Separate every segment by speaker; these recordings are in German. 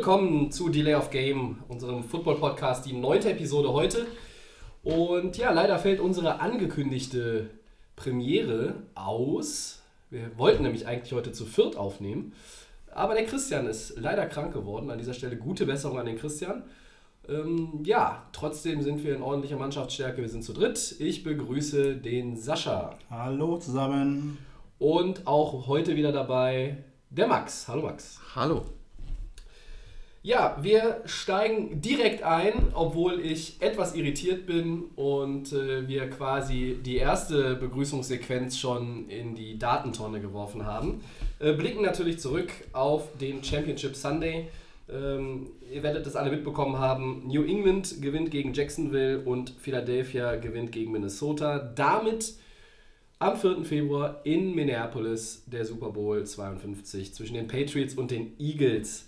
Speaker 1: willkommen zu Delay of Game, unserem Football-Podcast, die neunte Episode heute. Und ja, leider fällt unsere angekündigte Premiere aus. Wir wollten nämlich eigentlich heute zu viert aufnehmen. Aber der Christian ist leider krank geworden. An dieser Stelle gute Besserung an den Christian. Ähm, ja, trotzdem sind wir in ordentlicher Mannschaftsstärke. Wir sind zu dritt. Ich begrüße den Sascha.
Speaker 2: Hallo zusammen.
Speaker 1: Und auch heute wieder dabei der Max. Hallo Max.
Speaker 3: Hallo.
Speaker 1: Ja, wir steigen direkt ein, obwohl ich etwas irritiert bin und äh, wir quasi die erste Begrüßungssequenz schon in die Datentonne geworfen haben. Äh, blicken natürlich zurück auf den Championship Sunday. Ähm, ihr werdet das alle mitbekommen haben. New England gewinnt gegen Jacksonville und Philadelphia gewinnt gegen Minnesota. Damit am 4. Februar in Minneapolis der Super Bowl 52 zwischen den Patriots und den Eagles.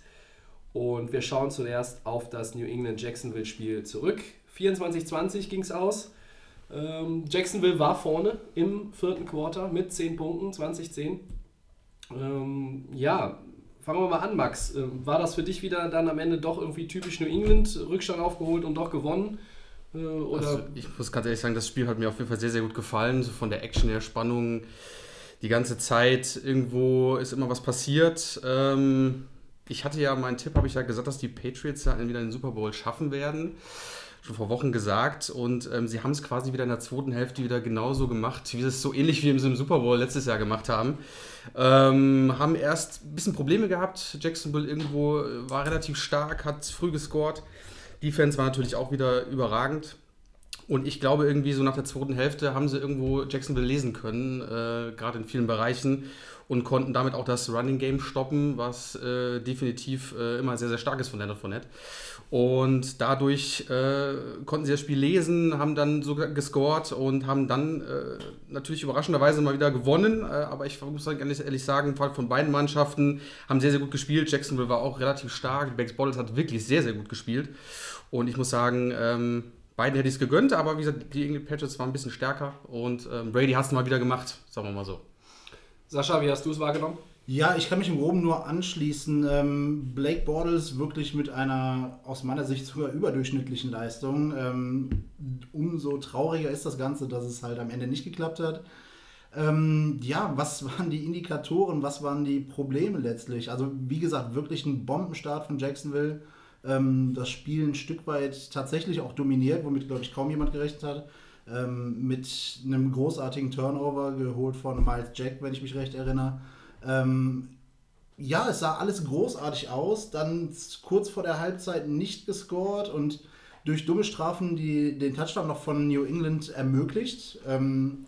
Speaker 1: Und wir schauen zuerst auf das New England-Jacksonville-Spiel zurück. 24-20 ging es aus. Ähm, Jacksonville war vorne im vierten Quarter mit 10 Punkten, 20-10. Ähm, ja, fangen wir mal an, Max. Ähm, war das für dich wieder dann am Ende doch irgendwie typisch New England, Rückstand aufgeholt und doch gewonnen? Äh,
Speaker 3: Also ich muss ganz ehrlich sagen, das Spiel hat mir auf jeden Fall sehr, sehr gut gefallen. So von der Action, der Spannung, die ganze Zeit irgendwo ist immer was passiert. Ähm, ich hatte ja, meinen Tipp habe ich ja gesagt, dass die Patriots ja wieder den Super Bowl schaffen werden. Schon vor Wochen gesagt. Und ähm, sie haben es quasi wieder in der zweiten Hälfte wieder genauso gemacht, wie sie es so ähnlich wie im Super Bowl letztes Jahr gemacht haben. Ähm, haben erst ein bisschen Probleme gehabt. Jacksonville irgendwo äh, war relativ stark, hat früh gescored. Defense war natürlich auch wieder überragend. Und ich glaube, irgendwie so nach der zweiten Hälfte haben sie irgendwo Jacksonville lesen können, äh, gerade in vielen Bereichen, und konnten damit auch das Running Game stoppen, was äh, definitiv äh, immer sehr, sehr stark ist von Leonard Fournette. Und dadurch äh, konnten sie das Spiel lesen, haben dann sogar gescored und haben dann äh, natürlich überraschenderweise mal wieder gewonnen. Äh, aber ich muss ehrlich, ehrlich sagen, von beiden Mannschaften haben sehr, sehr gut gespielt. Jacksonville war auch relativ stark. Banks Bottles hat wirklich sehr, sehr gut gespielt. Und ich muss sagen, ähm, beiden hätte ich es gegönnt, aber wie gesagt, die England Patriots waren ein bisschen stärker und ähm, Brady hat es mal wieder gemacht, sagen wir mal so.
Speaker 1: Sascha, wie hast du es wahrgenommen?
Speaker 2: Ja, ich kann mich im Groben nur anschließen. Ähm, Blake Bortles wirklich mit einer aus meiner Sicht sogar überdurchschnittlichen Leistung. Ähm, umso trauriger ist das Ganze, dass es halt am Ende nicht geklappt hat. Ähm, ja, was waren die Indikatoren, was waren die Probleme letztlich? Also wie gesagt, wirklich ein Bombenstart von Jacksonville. Ähm, das Spiel ein Stück weit tatsächlich auch dominiert, womit, glaube ich, kaum jemand gerechnet hat. Ähm, mit einem großartigen Turnover geholt von Miles Jack, wenn ich mich recht erinnere. Ähm, ja, es sah alles großartig aus, dann kurz vor der Halbzeit nicht gescored und durch dumme Strafen die, den Touchdown noch von New England ermöglicht. Ähm,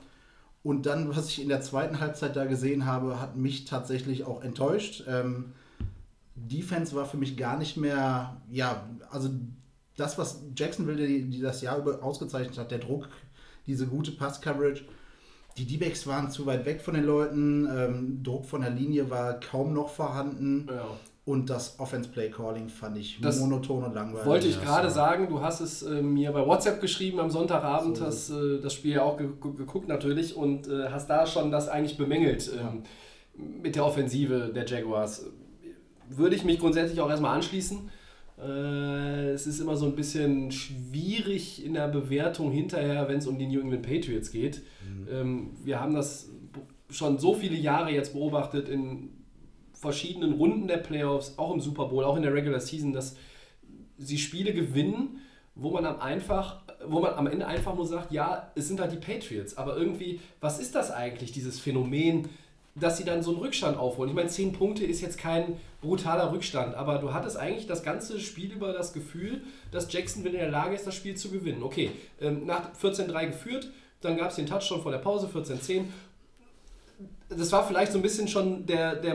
Speaker 2: und dann, was ich in der zweiten Halbzeit da gesehen habe, hat mich tatsächlich auch enttäuscht. Ähm, Defense war für mich gar nicht mehr, ja, also das, was Jacksonville die, die das Jahr über ausgezeichnet hat, der Druck, diese gute Pass-Coverage, die D-Backs waren zu weit weg von den Leuten, ähm, Druck von der Linie war kaum noch vorhanden
Speaker 1: Ja.
Speaker 2: und das Offense-Play-Calling fand ich
Speaker 1: Das
Speaker 2: monoton und langweilig.
Speaker 1: Wollte ich
Speaker 3: Ja,
Speaker 1: gerade
Speaker 3: so.
Speaker 1: sagen, du hast es äh, mir bei WhatsApp geschrieben am Sonntagabend,
Speaker 2: So
Speaker 1: hast äh, das Spiel ja auch ge ge- geguckt natürlich und äh, hast da schon das eigentlich bemängelt ähm, mit der Offensive der Jaguars. Würde ich mich grundsätzlich auch erstmal anschließen. Äh, es ist immer so ein bisschen schwierig in der Bewertung hinterher, wenn es um die New England Patriots geht. Ähm, wir haben das schon so viele Jahre jetzt beobachtet in verschiedenen Runden der Playoffs, auch im Super Bowl, auch in der Regular Season, dass sie Spiele gewinnen, wo man am einfach, wo man am Ende einfach nur sagt, ja, es sind halt die Patriots, aber irgendwie, was ist das eigentlich, dieses Phänomen, dass sie dann so einen Rückstand aufholen? Ich meine, 10 Punkte ist jetzt kein brutaler Rückstand, aber du hattest eigentlich das ganze Spiel über das Gefühl, dass Jacksonville in der Lage ist, das Spiel zu gewinnen. Okay, ähm, nach 14-3 geführt, dann gab es den Touchdown vor der Pause, 14-10 das war vielleicht so ein bisschen schon der, der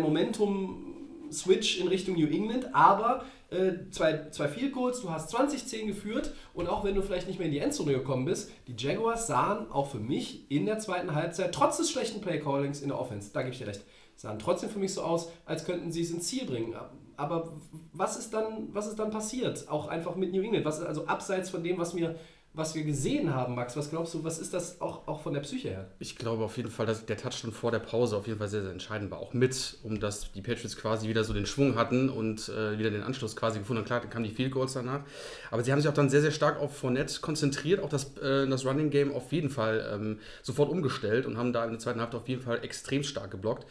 Speaker 1: Momentum-Switch in Richtung New England, aber äh, zwei, zwei Field Goals, du hast 20-10 geführt und auch wenn du vielleicht nicht mehr in die Endzone gekommen bist, die Jaguars sahen auch für mich in der zweiten Halbzeit, trotz des schlechten Play-Callings in der Offense, da gebe ich dir recht, sahen trotzdem für mich so aus, als könnten sie es ins Ziel bringen. Aber was ist dann, was ist dann passiert? Auch einfach mit New England. Was ist also abseits von dem, was wir was wir gesehen haben, Max. Was glaubst du, was ist das auch, auch von der Psyche her?
Speaker 3: Ich glaube auf jeden Fall, dass der Touchdown vor der Pause auf jeden Fall sehr, sehr entscheidend war. Auch mit, um dass die Patriots quasi wieder so den Schwung hatten und äh, wieder den Anschluss quasi gefunden haben. Klar, dann kamen die Field Goals danach. Aber sie haben sich auch dann sehr, sehr stark auf Fournette konzentriert, auch das, äh, das Running Game auf jeden Fall ähm, sofort umgestellt und haben da in der zweiten Halbzeit auf jeden Fall extrem stark geblockt.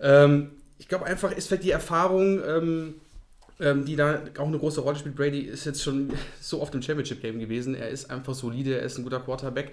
Speaker 3: Ähm, ich glaube einfach, es fällt die Erfahrung. Ähm, ähm, die da auch eine große Rolle spielt. Brady ist jetzt schon so oft im Championship-Game gewesen. Er ist einfach solide, er ist ein guter Quarterback.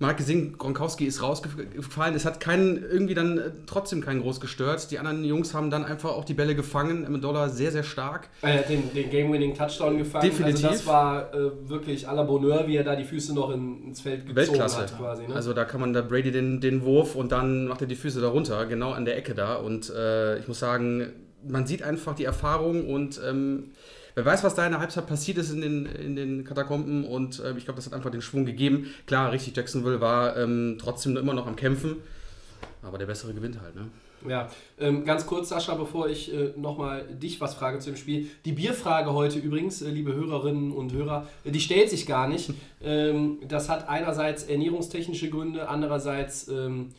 Speaker 3: Man hat gesehen, Gronkowski ist rausgefallen. Es hat keinen, irgendwie dann äh, trotzdem keinen groß gestört. Die anderen Jungs haben dann einfach auch die Bälle gefangen. Amendola sehr, sehr stark.
Speaker 1: Er hat den, den Game-Winning-Touchdown gefangen.
Speaker 3: Definitiv.
Speaker 1: Also das war äh, wirklich à la Bonheur, wie er da die Füße noch in, ins Feld gezogen
Speaker 3: Weltklasse.
Speaker 1: hat quasi. Ne?
Speaker 3: Also da kann man da Brady den, den Wurf und dann macht er die Füße da runter, genau an der Ecke da. Und äh, ich muss sagen, man sieht einfach die Erfahrung und ähm, wer weiß, was da in der Halbzeit passiert ist in den, in den Katakomben und äh, ich glaube, das hat einfach den Schwung gegeben. Klar, richtig, Jacksonville war ähm, trotzdem immer noch am Kämpfen, aber der Bessere gewinnt halt, ne?
Speaker 1: Ja, ähm, ganz kurz, Sascha, bevor ich äh, nochmal dich was frage zu dem Spiel. Die Bierfrage heute übrigens, äh, liebe Hörerinnen und Hörer, äh, die stellt sich gar nicht. Ähm, das hat einerseits ernährungstechnische Gründe, andererseits ähm,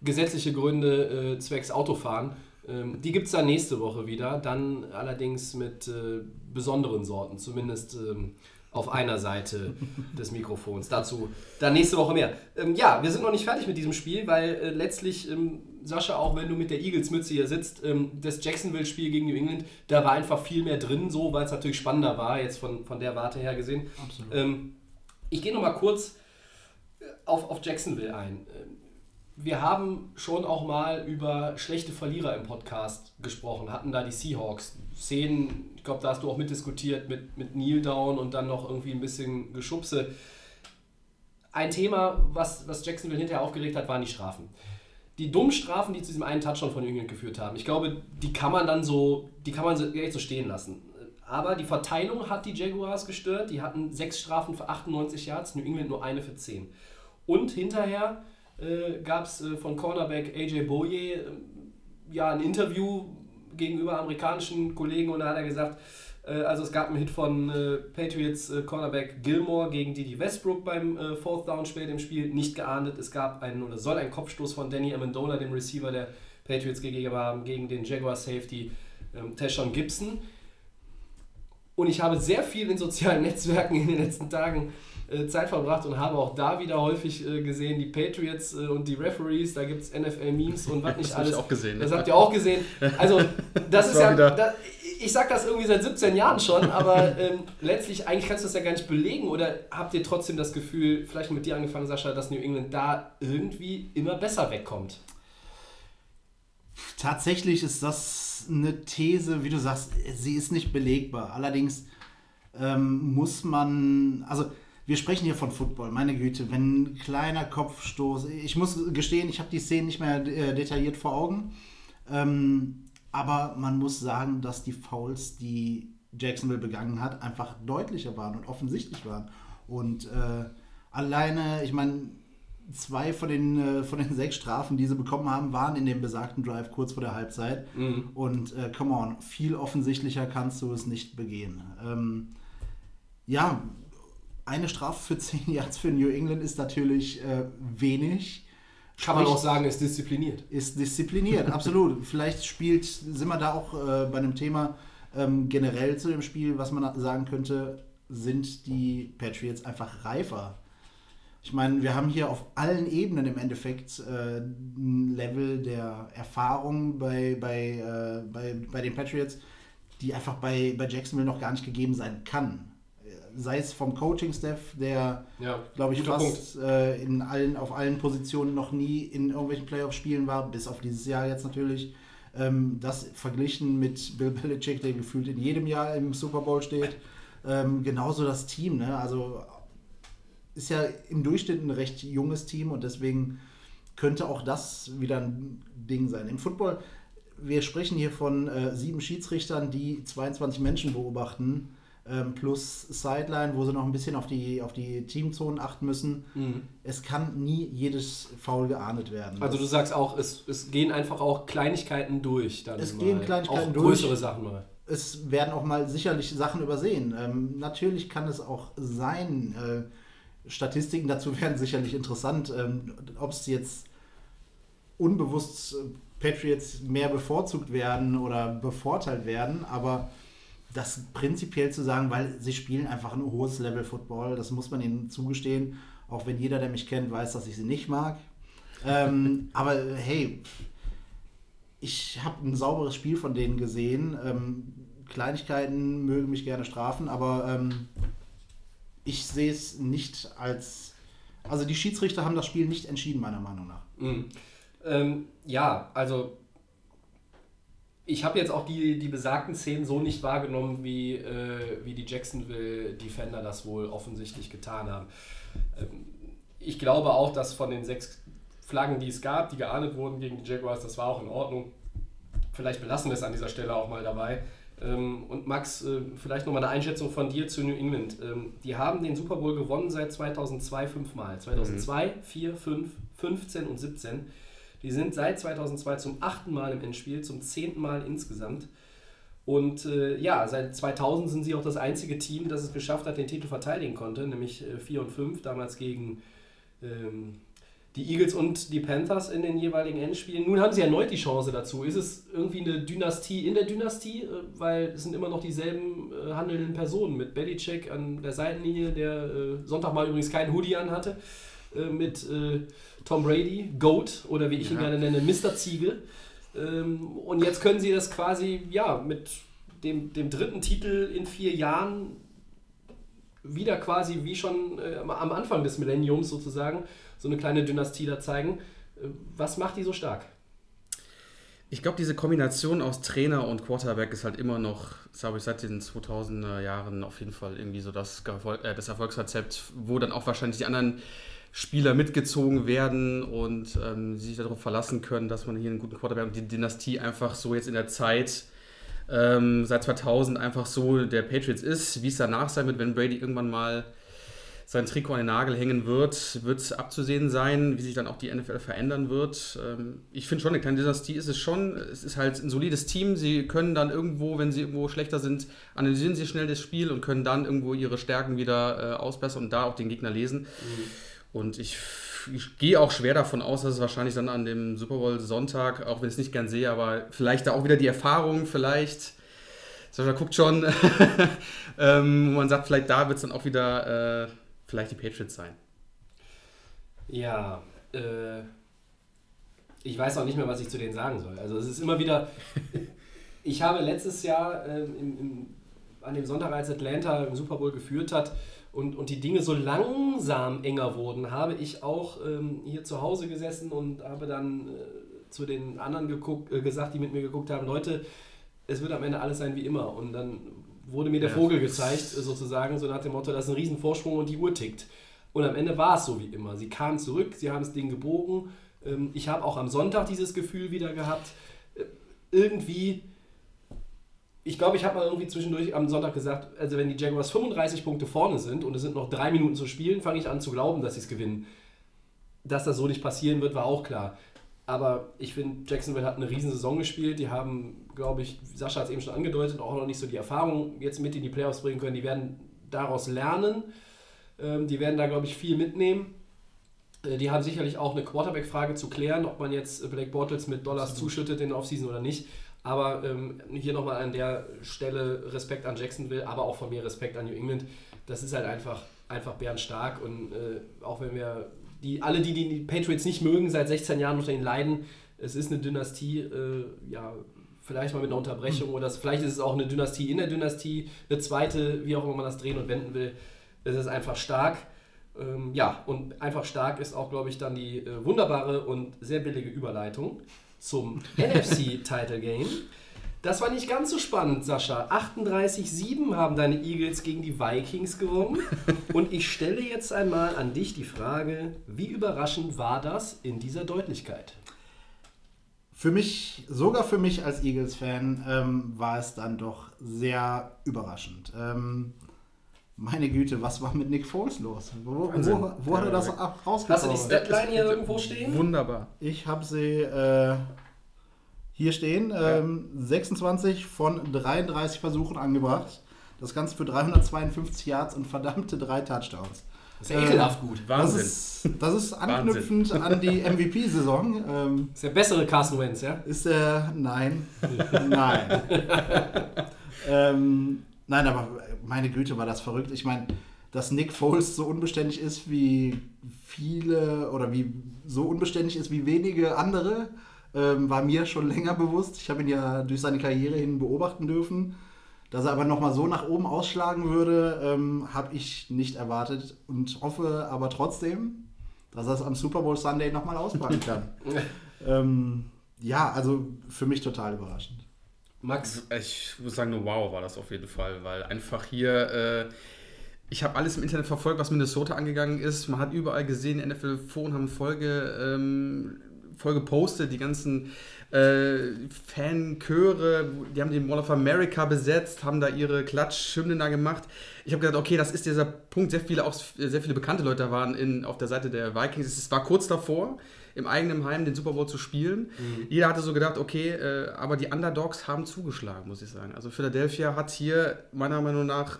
Speaker 1: gesetzliche Gründe äh, zwecks Autofahren. Ähm, die gibt es dann nächste Woche wieder, dann allerdings mit äh, besonderen Sorten, zumindest ähm, auf einer Seite des Mikrofons. Dazu dann nächste Woche mehr. Ähm, ja, wir sind noch nicht fertig mit diesem Spiel, weil äh, letztlich, ähm, Sascha, auch wenn du mit der Eagles-Mütze hier sitzt, ähm, das Jacksonville-Spiel gegen New England, da war einfach viel mehr drin, so, weil es natürlich spannender war, jetzt von, von der Warte her gesehen.
Speaker 2: Absolut.
Speaker 1: Ähm, ich gehe nochmal kurz äh, auf, auf Jacksonville ein. Wir haben schon auch mal über schlechte Verlierer im Podcast gesprochen, hatten da die Seahawks. Szenen, ich glaube, da hast du auch mitdiskutiert mit, mit Kneel Down und dann noch irgendwie ein bisschen Geschubse. Ein Thema, was, was Jacksonville hinterher aufgeregt hat, waren die Strafen. Die dummen Strafen, die zu diesem einen Touchdown von England geführt haben, ich glaube, die kann man dann so, die kann man so, echt so stehen lassen. Aber die Verteilung hat die Jaguars gestört. Die hatten sechs Strafen für 98 Yards, New England nur eine für 10. Und hinterher äh, gab es äh, von Cornerback AJ Boye äh, ja ein Interview gegenüber amerikanischen Kollegen und da hat er gesagt, äh, also es gab einen Hit von äh, Patriots äh, Cornerback Gilmore gegen Didi Westbrook beim Fourth Down spät im Spiel, nicht geahndet. Es gab einen oder soll ein Kopfstoß von Danny Amendola, dem Receiver der Patriots gegeben haben, gegen den Jaguar Safety ähm, Tashon Gibson. Und ich habe sehr viel in sozialen Netzwerken in den letzten Tagen Zeit verbracht und habe auch da wieder häufig äh, gesehen, die Patriots äh, und die Referees, da gibt es NFL-Memes und was nicht
Speaker 3: Das
Speaker 1: alles.
Speaker 3: ich auch gesehen.
Speaker 1: Das habt ihr auch gesehen. Also, das,
Speaker 3: Das
Speaker 1: ist ja.
Speaker 3: wieder-
Speaker 1: Da, ich sag das irgendwie seit 17 Jahren schon, aber ähm, letztlich, eigentlich kannst du das ja gar nicht belegen. Oder habt ihr trotzdem das Gefühl, vielleicht mit dir angefangen, Sascha, dass New England da irgendwie immer besser wegkommt?
Speaker 2: Tatsächlich ist das eine These, wie du sagst, sie ist nicht belegbar. Allerdings ähm, muss man, also wir sprechen hier von Football, meine Güte, wenn ein kleiner Kopfstoß, ich muss gestehen, ich habe die Szene nicht mehr äh, detailliert vor Augen, ähm, aber man muss sagen, dass die Fouls, die Jacksonville begangen hat, einfach deutlicher waren und offensichtlich waren. Und äh, alleine, ich meine, zwei von den, äh, von den sechs Strafen, die sie bekommen haben, waren in dem besagten Drive kurz vor der Halbzeit. Und äh, come on, viel offensichtlicher kannst du es nicht begehen. Ähm, ja, eine Strafe für 10 Yards für New England ist natürlich äh, wenig.
Speaker 1: Kann man auch sagen, ist diszipliniert.
Speaker 2: ist diszipliniert, absolut. Vielleicht spielt, sind wir da auch äh, bei einem Thema ähm, generell zu dem Spiel, was man sagen könnte, sind die Patriots einfach reifer. Ich meine, wir haben hier auf allen Ebenen im Endeffekt äh, ein Level der Erfahrung bei, bei, äh, bei, bei den Patriots, die einfach bei, bei Jacksonville noch gar nicht gegeben sein kann. Sei es vom Coaching-Staff, der
Speaker 1: Ja,
Speaker 2: glaube ich, fast äh, in allen, auf allen Positionen noch nie in irgendwelchen Playoff-Spielen war, bis auf dieses Jahr jetzt natürlich. Ähm, das verglichen mit Bill Belichick, der gefühlt in jedem Jahr im Super Bowl steht. Ähm, genauso das Team, ne? Also ist ja im Durchschnitt ein recht junges Team und deswegen könnte auch das wieder ein Ding sein. Im Football, wir sprechen hier von äh, sieben Schiedsrichtern, die 22 Menschen beobachten, ähm, plus Sideline, wo sie noch ein bisschen auf die, auf die Teamzonen achten müssen. Es kann nie jedes Foul geahndet werden.
Speaker 1: Also du sagst auch, es, es gehen einfach auch Kleinigkeiten durch. Dann
Speaker 2: Es
Speaker 1: mal.
Speaker 2: gehen Kleinigkeiten
Speaker 1: auch
Speaker 2: durch.
Speaker 1: größere Sachen mal.
Speaker 2: es werden auch mal sicherlich Sachen übersehen. Ähm, natürlich kann es auch sein, äh, Statistiken dazu werden sicherlich interessant, ähm, ob es jetzt unbewusst äh, Patriots mehr bevorzugt werden oder bevorteilt werden, aber das prinzipiell zu sagen, weil sie spielen einfach ein hohes Level Football, das muss man ihnen zugestehen, auch wenn jeder, der mich kennt, weiß, dass ich sie nicht mag. ähm, aber hey, ich habe ein sauberes Spiel von denen gesehen. Ähm, Kleinigkeiten mögen mich gerne strafen, aber ähm, ich sehe es nicht als. Also die Schiedsrichter haben das Spiel nicht entschieden, meiner Meinung nach.
Speaker 1: Mhm. Ähm, ja, also ich habe jetzt auch die, die besagten Szenen so nicht wahrgenommen, wie, äh, wie die Jacksonville Defender das wohl offensichtlich getan haben. Ähm, ich glaube auch, dass von den sechs Flaggen, die es gab, die geahndet wurden gegen die Jaguars, das war auch in Ordnung. Vielleicht belassen wir es an dieser Stelle auch mal dabei. Ähm, und Max, äh, vielleicht nochmal eine Einschätzung von dir zu New England. Ähm, die haben den Super Bowl gewonnen seit 2002 fünfmal. 2002, mhm. 4, 5, 15 und 17. Die sind seit 2002 zum achten Mal im Endspiel, zum zehnten Mal insgesamt. Und äh, ja, seit 2000 sind sie auch das einzige Team, das es geschafft hat, den Titel verteidigen konnte, nämlich äh, 4 und 5, damals gegen ähm, die Eagles und die Panthers in den jeweiligen Endspielen. Nun haben sie erneut die Chance dazu. Ist es irgendwie eine Dynastie in der Dynastie? Äh, weil es sind immer noch dieselben äh, handelnden Personen mit Belichick an der Seitenlinie, der äh, Sonntag mal übrigens keinen Hoodie anhatte, äh, mit äh, Tom Brady, Goat oder wie ich ja. ihn gerne nenne, Mr. Ziegel. Ähm, und jetzt können sie das quasi ja mit dem, dem dritten Titel in vier Jahren wieder quasi wie schon äh, am Anfang des Millenniums sozusagen so eine kleine Dynastie da zeigen. Äh, was macht die so stark?
Speaker 3: Ich glaube, diese Kombination aus Trainer und Quarterback ist halt immer noch, habe ich seit den 2000er Jahren auf jeden Fall irgendwie so das, äh, das Erfolgsrezept, wo dann auch wahrscheinlich die anderen Spieler mitgezogen werden und ähm, sich darauf verlassen können, dass man hier einen guten Quarterback und die Dynastie einfach so jetzt in der Zeit ähm, seit 2000 einfach so der Patriots ist. Wie es danach sein wird, wenn Brady irgendwann mal sein Trikot an den Nagel hängen wird, wird abzusehen sein, wie sich dann auch die NFL verändern wird. Ähm, ich finde schon, eine kleine Dynastie ist es schon. Es ist halt ein solides Team. Sie können dann irgendwo, wenn sie irgendwo schlechter sind, analysieren sie schnell das Spiel und können dann irgendwo ihre Stärken wieder äh, ausbessern und da auch den Gegner lesen. Mhm. Und ich, ich gehe auch schwer davon aus, dass es wahrscheinlich dann an dem Super Bowl Sonntag, auch wenn ich es nicht gern sehe, aber vielleicht da auch wieder die Erfahrung, vielleicht. Sascha guckt schon, ähm, man sagt, vielleicht da wird es dann auch wieder. Äh, vielleicht die Patriots sein.
Speaker 1: Ja, äh, ich weiß auch nicht mehr, was ich zu denen sagen soll. Also es ist immer wieder, ich habe letztes Jahr äh, im, im, an dem Sonntag, als Atlanta im Super Bowl geführt hat und, und die Dinge so langsam enger wurden, habe ich auch ähm, hier zu Hause gesessen und habe dann äh, zu den anderen geguckt, äh, gesagt, die mit mir geguckt haben, Leute, es wird am Ende alles sein wie immer. Und dann wurde mir der ja. Vogel gezeigt, sozusagen, so nach dem Motto, das ist ein Riesenvorsprung und die Uhr tickt. Und am Ende war es so wie immer. Sie kamen zurück, sie haben das Ding gebogen. Ähm, ich habe auch am Sonntag dieses Gefühl wieder gehabt, äh, irgendwie, ich glaube, ich habe mal irgendwie zwischendurch am Sonntag gesagt, also wenn die Jaguars 35 Punkte vorne sind und es sind noch drei Minuten zu spielen, fange ich an zu glauben, dass sie es gewinnen. Dass das so nicht passieren wird, war auch klar. Aber ich finde, Jacksonville hat eine riesen Saison gespielt. Die haben, glaube ich, Sascha hat es eben schon angedeutet, auch noch nicht so die Erfahrung jetzt mit in die Playoffs bringen können. Die werden daraus lernen. Ähm, die werden da, glaube ich, viel mitnehmen. Äh, die haben sicherlich auch eine Quarterback-Frage zu klären, ob man jetzt Black Bottles mit Dollars zuschüttet in der Offseason oder nicht. Aber ähm, hier nochmal an der Stelle Respekt an Jacksonville, aber auch von mir Respekt an New England. Das ist halt einfach, einfach bärenstark. Und äh, auch wenn wir die, alle, die die Patriots nicht mögen, seit 16 Jahren unter ihnen leiden. Es ist eine Dynastie, äh, ja, vielleicht mal mit einer Unterbrechung mhm. oder vielleicht ist es auch eine Dynastie in der Dynastie, eine zweite, wie auch immer man das drehen und wenden will. Es ist einfach stark. Ähm, ja, und einfach stark ist auch, glaube ich, dann die äh, wunderbare und sehr billige Überleitung zum NFC Title Game. Das war nicht ganz so spannend, Sascha. 38-7 haben deine Eagles gegen die Vikings gewonnen. Und ich stelle jetzt einmal an dich die Frage, wie überraschend war das in dieser Deutlichkeit?
Speaker 2: Für mich, sogar für mich als Eagles-Fan, ähm, war es dann doch sehr überraschend. Ähm, meine Güte, was war mit Nick Foles los? Wo, wo, wo hat er das rausgekommen?
Speaker 1: Hast du die Statline hier irgendwo stehen?
Speaker 3: Wunderbar.
Speaker 2: Ich habe sie äh, hier stehen. Ja. Ähm, 26 von 33 Versuchen angebracht. Das Ganze für 352 Yards und verdammte drei Touchdowns.
Speaker 1: Das ist ja ekelhaft gut.
Speaker 2: Das
Speaker 3: Wahnsinn.
Speaker 2: ist, das ist anknüpfend an die MVP-Saison. Ähm,
Speaker 1: Das ist der bessere Carson Wentz, ja?
Speaker 2: ist er. Nein. Nein. ähm, nein, aber meine Güte, war das verrückt. Ich meine, dass Nick Foles so unbeständig ist wie viele oder wie so unbeständig ist wie wenige andere, ähm, war mir schon länger bewusst. Ich habe ihn ja durch seine Karriere hin beobachten dürfen. Dass er aber nochmal so nach oben ausschlagen würde, ähm, habe ich nicht erwartet und hoffe aber trotzdem, dass er es am Super Bowl Sunday nochmal auspacken kann. ähm, ja, also für mich total überraschend.
Speaker 1: Max,
Speaker 3: Ich muss sagen, nur wow war das auf jeden Fall, weil einfach hier, äh, ich habe alles im Internet verfolgt, was Minnesota angegangen ist. Man hat überall gesehen, NFL Phone haben Folge, ähm, Folge postet, die ganzen äh, Fanchöre, die haben den Mall of America besetzt, haben da ihre Klatschhymnen da gemacht. Ich habe gedacht, okay, das ist dieser Punkt, sehr viele, auch sehr viele bekannte Leute waren in, auf der Seite der Vikings. Es war kurz davor, im eigenen Heim den Super Bowl zu spielen. Jeder hatte so gedacht, okay, äh, aber die Underdogs haben zugeschlagen, muss ich sagen. Also Philadelphia hat hier meiner Meinung nach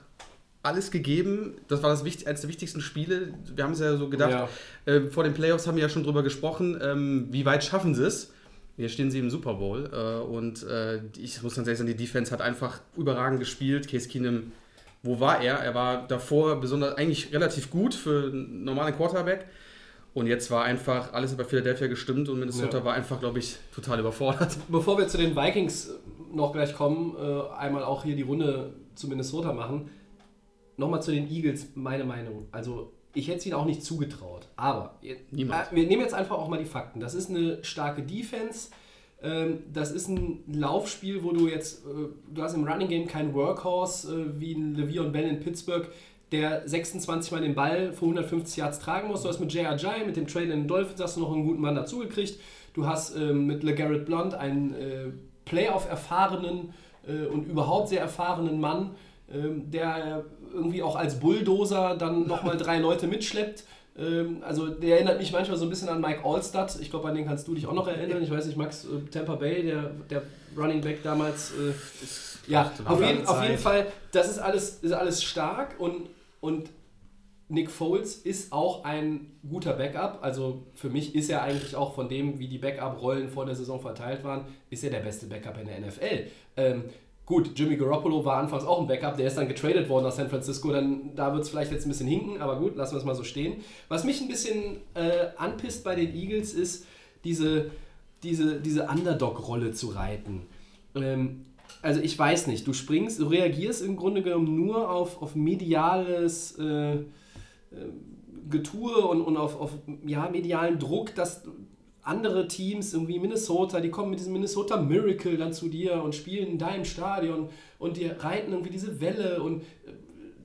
Speaker 3: alles gegeben. Das war das wichtig, eines der wichtigsten Spiele. Wir haben es ja so gedacht,
Speaker 1: Ja.
Speaker 3: äh, vor den Playoffs haben wir ja schon drüber gesprochen, ähm, wie weit schaffen sie es. Jetzt stehen sie im Super Bowl äh, und äh, ich muss ganz ehrlich sagen, die Defense hat einfach überragend gespielt. Case Keenum, wo war er? Er war davor besonders eigentlich relativ gut für einen normalen Quarterback. Und jetzt war einfach alles über Philadelphia gestimmt und Minnesota
Speaker 1: Ja.
Speaker 3: war einfach, glaube ich, total überfordert.
Speaker 1: Bevor wir zu den Vikings äh, noch gleich kommen, äh, einmal auch hier die Runde zu Minnesota machen. Nochmal zu den Eagles, meine Meinung. Also, ich hätte es ihnen auch nicht zugetraut. Aber äh,
Speaker 3: Niemand.
Speaker 1: wir nehmen jetzt einfach auch mal die Fakten. Das ist eine starke Defense. Ähm, das ist ein Laufspiel, wo du jetzt, äh, du hast im Running Game keinen Workhorse äh, wie ein Le'Veon Bell in Pittsburgh, der 26 Mal den Ball für 150 Yards tragen muss. Du hast mit J.R.J., mit dem Trade in den Dolphins hast du noch einen guten Mann dazugekriegt. Du hast ähm, mit LeGarrette Blunt einen äh, Playoff-erfahrenen äh, und überhaupt sehr erfahrenen Mann, ähm, der irgendwie auch als Bulldozer dann nochmal drei Leute mitschleppt. Ähm, also der erinnert mich manchmal so ein bisschen an Mike Allstott. Ich glaube, an den kannst du dich auch noch erinnern. Ich weiß nicht, Max äh, Tampa Bay, der, der Running Back damals. Äh, ja, auf jeden, auf jeden Fall, das ist alles, ist alles stark und, und Nick Foles ist auch ein guter Backup. Also für mich ist er eigentlich auch von dem, wie die Backup-Rollen vor der Saison verteilt waren, ist er der beste Backup in der NFL. Ähm, gut, Jimmy Garoppolo war anfangs auch ein Backup, der ist dann getradet worden nach San Francisco. Dann, da wird es vielleicht jetzt ein bisschen hinken, aber gut, lassen wir es mal so stehen. Was mich ein bisschen äh, anpisst bei den Eagles ist, diese, diese, diese Underdog-Rolle zu reiten. Ähm, also ich weiß nicht, du springst, du reagierst im Grunde genommen nur auf, auf mediales äh, äh, Getue und, und auf, auf ja, medialen Druck, dass andere Teams, irgendwie Minnesota, die kommen mit diesem Minnesota Miracle dann zu dir und spielen in deinem Stadion und die reiten irgendwie diese Welle und äh,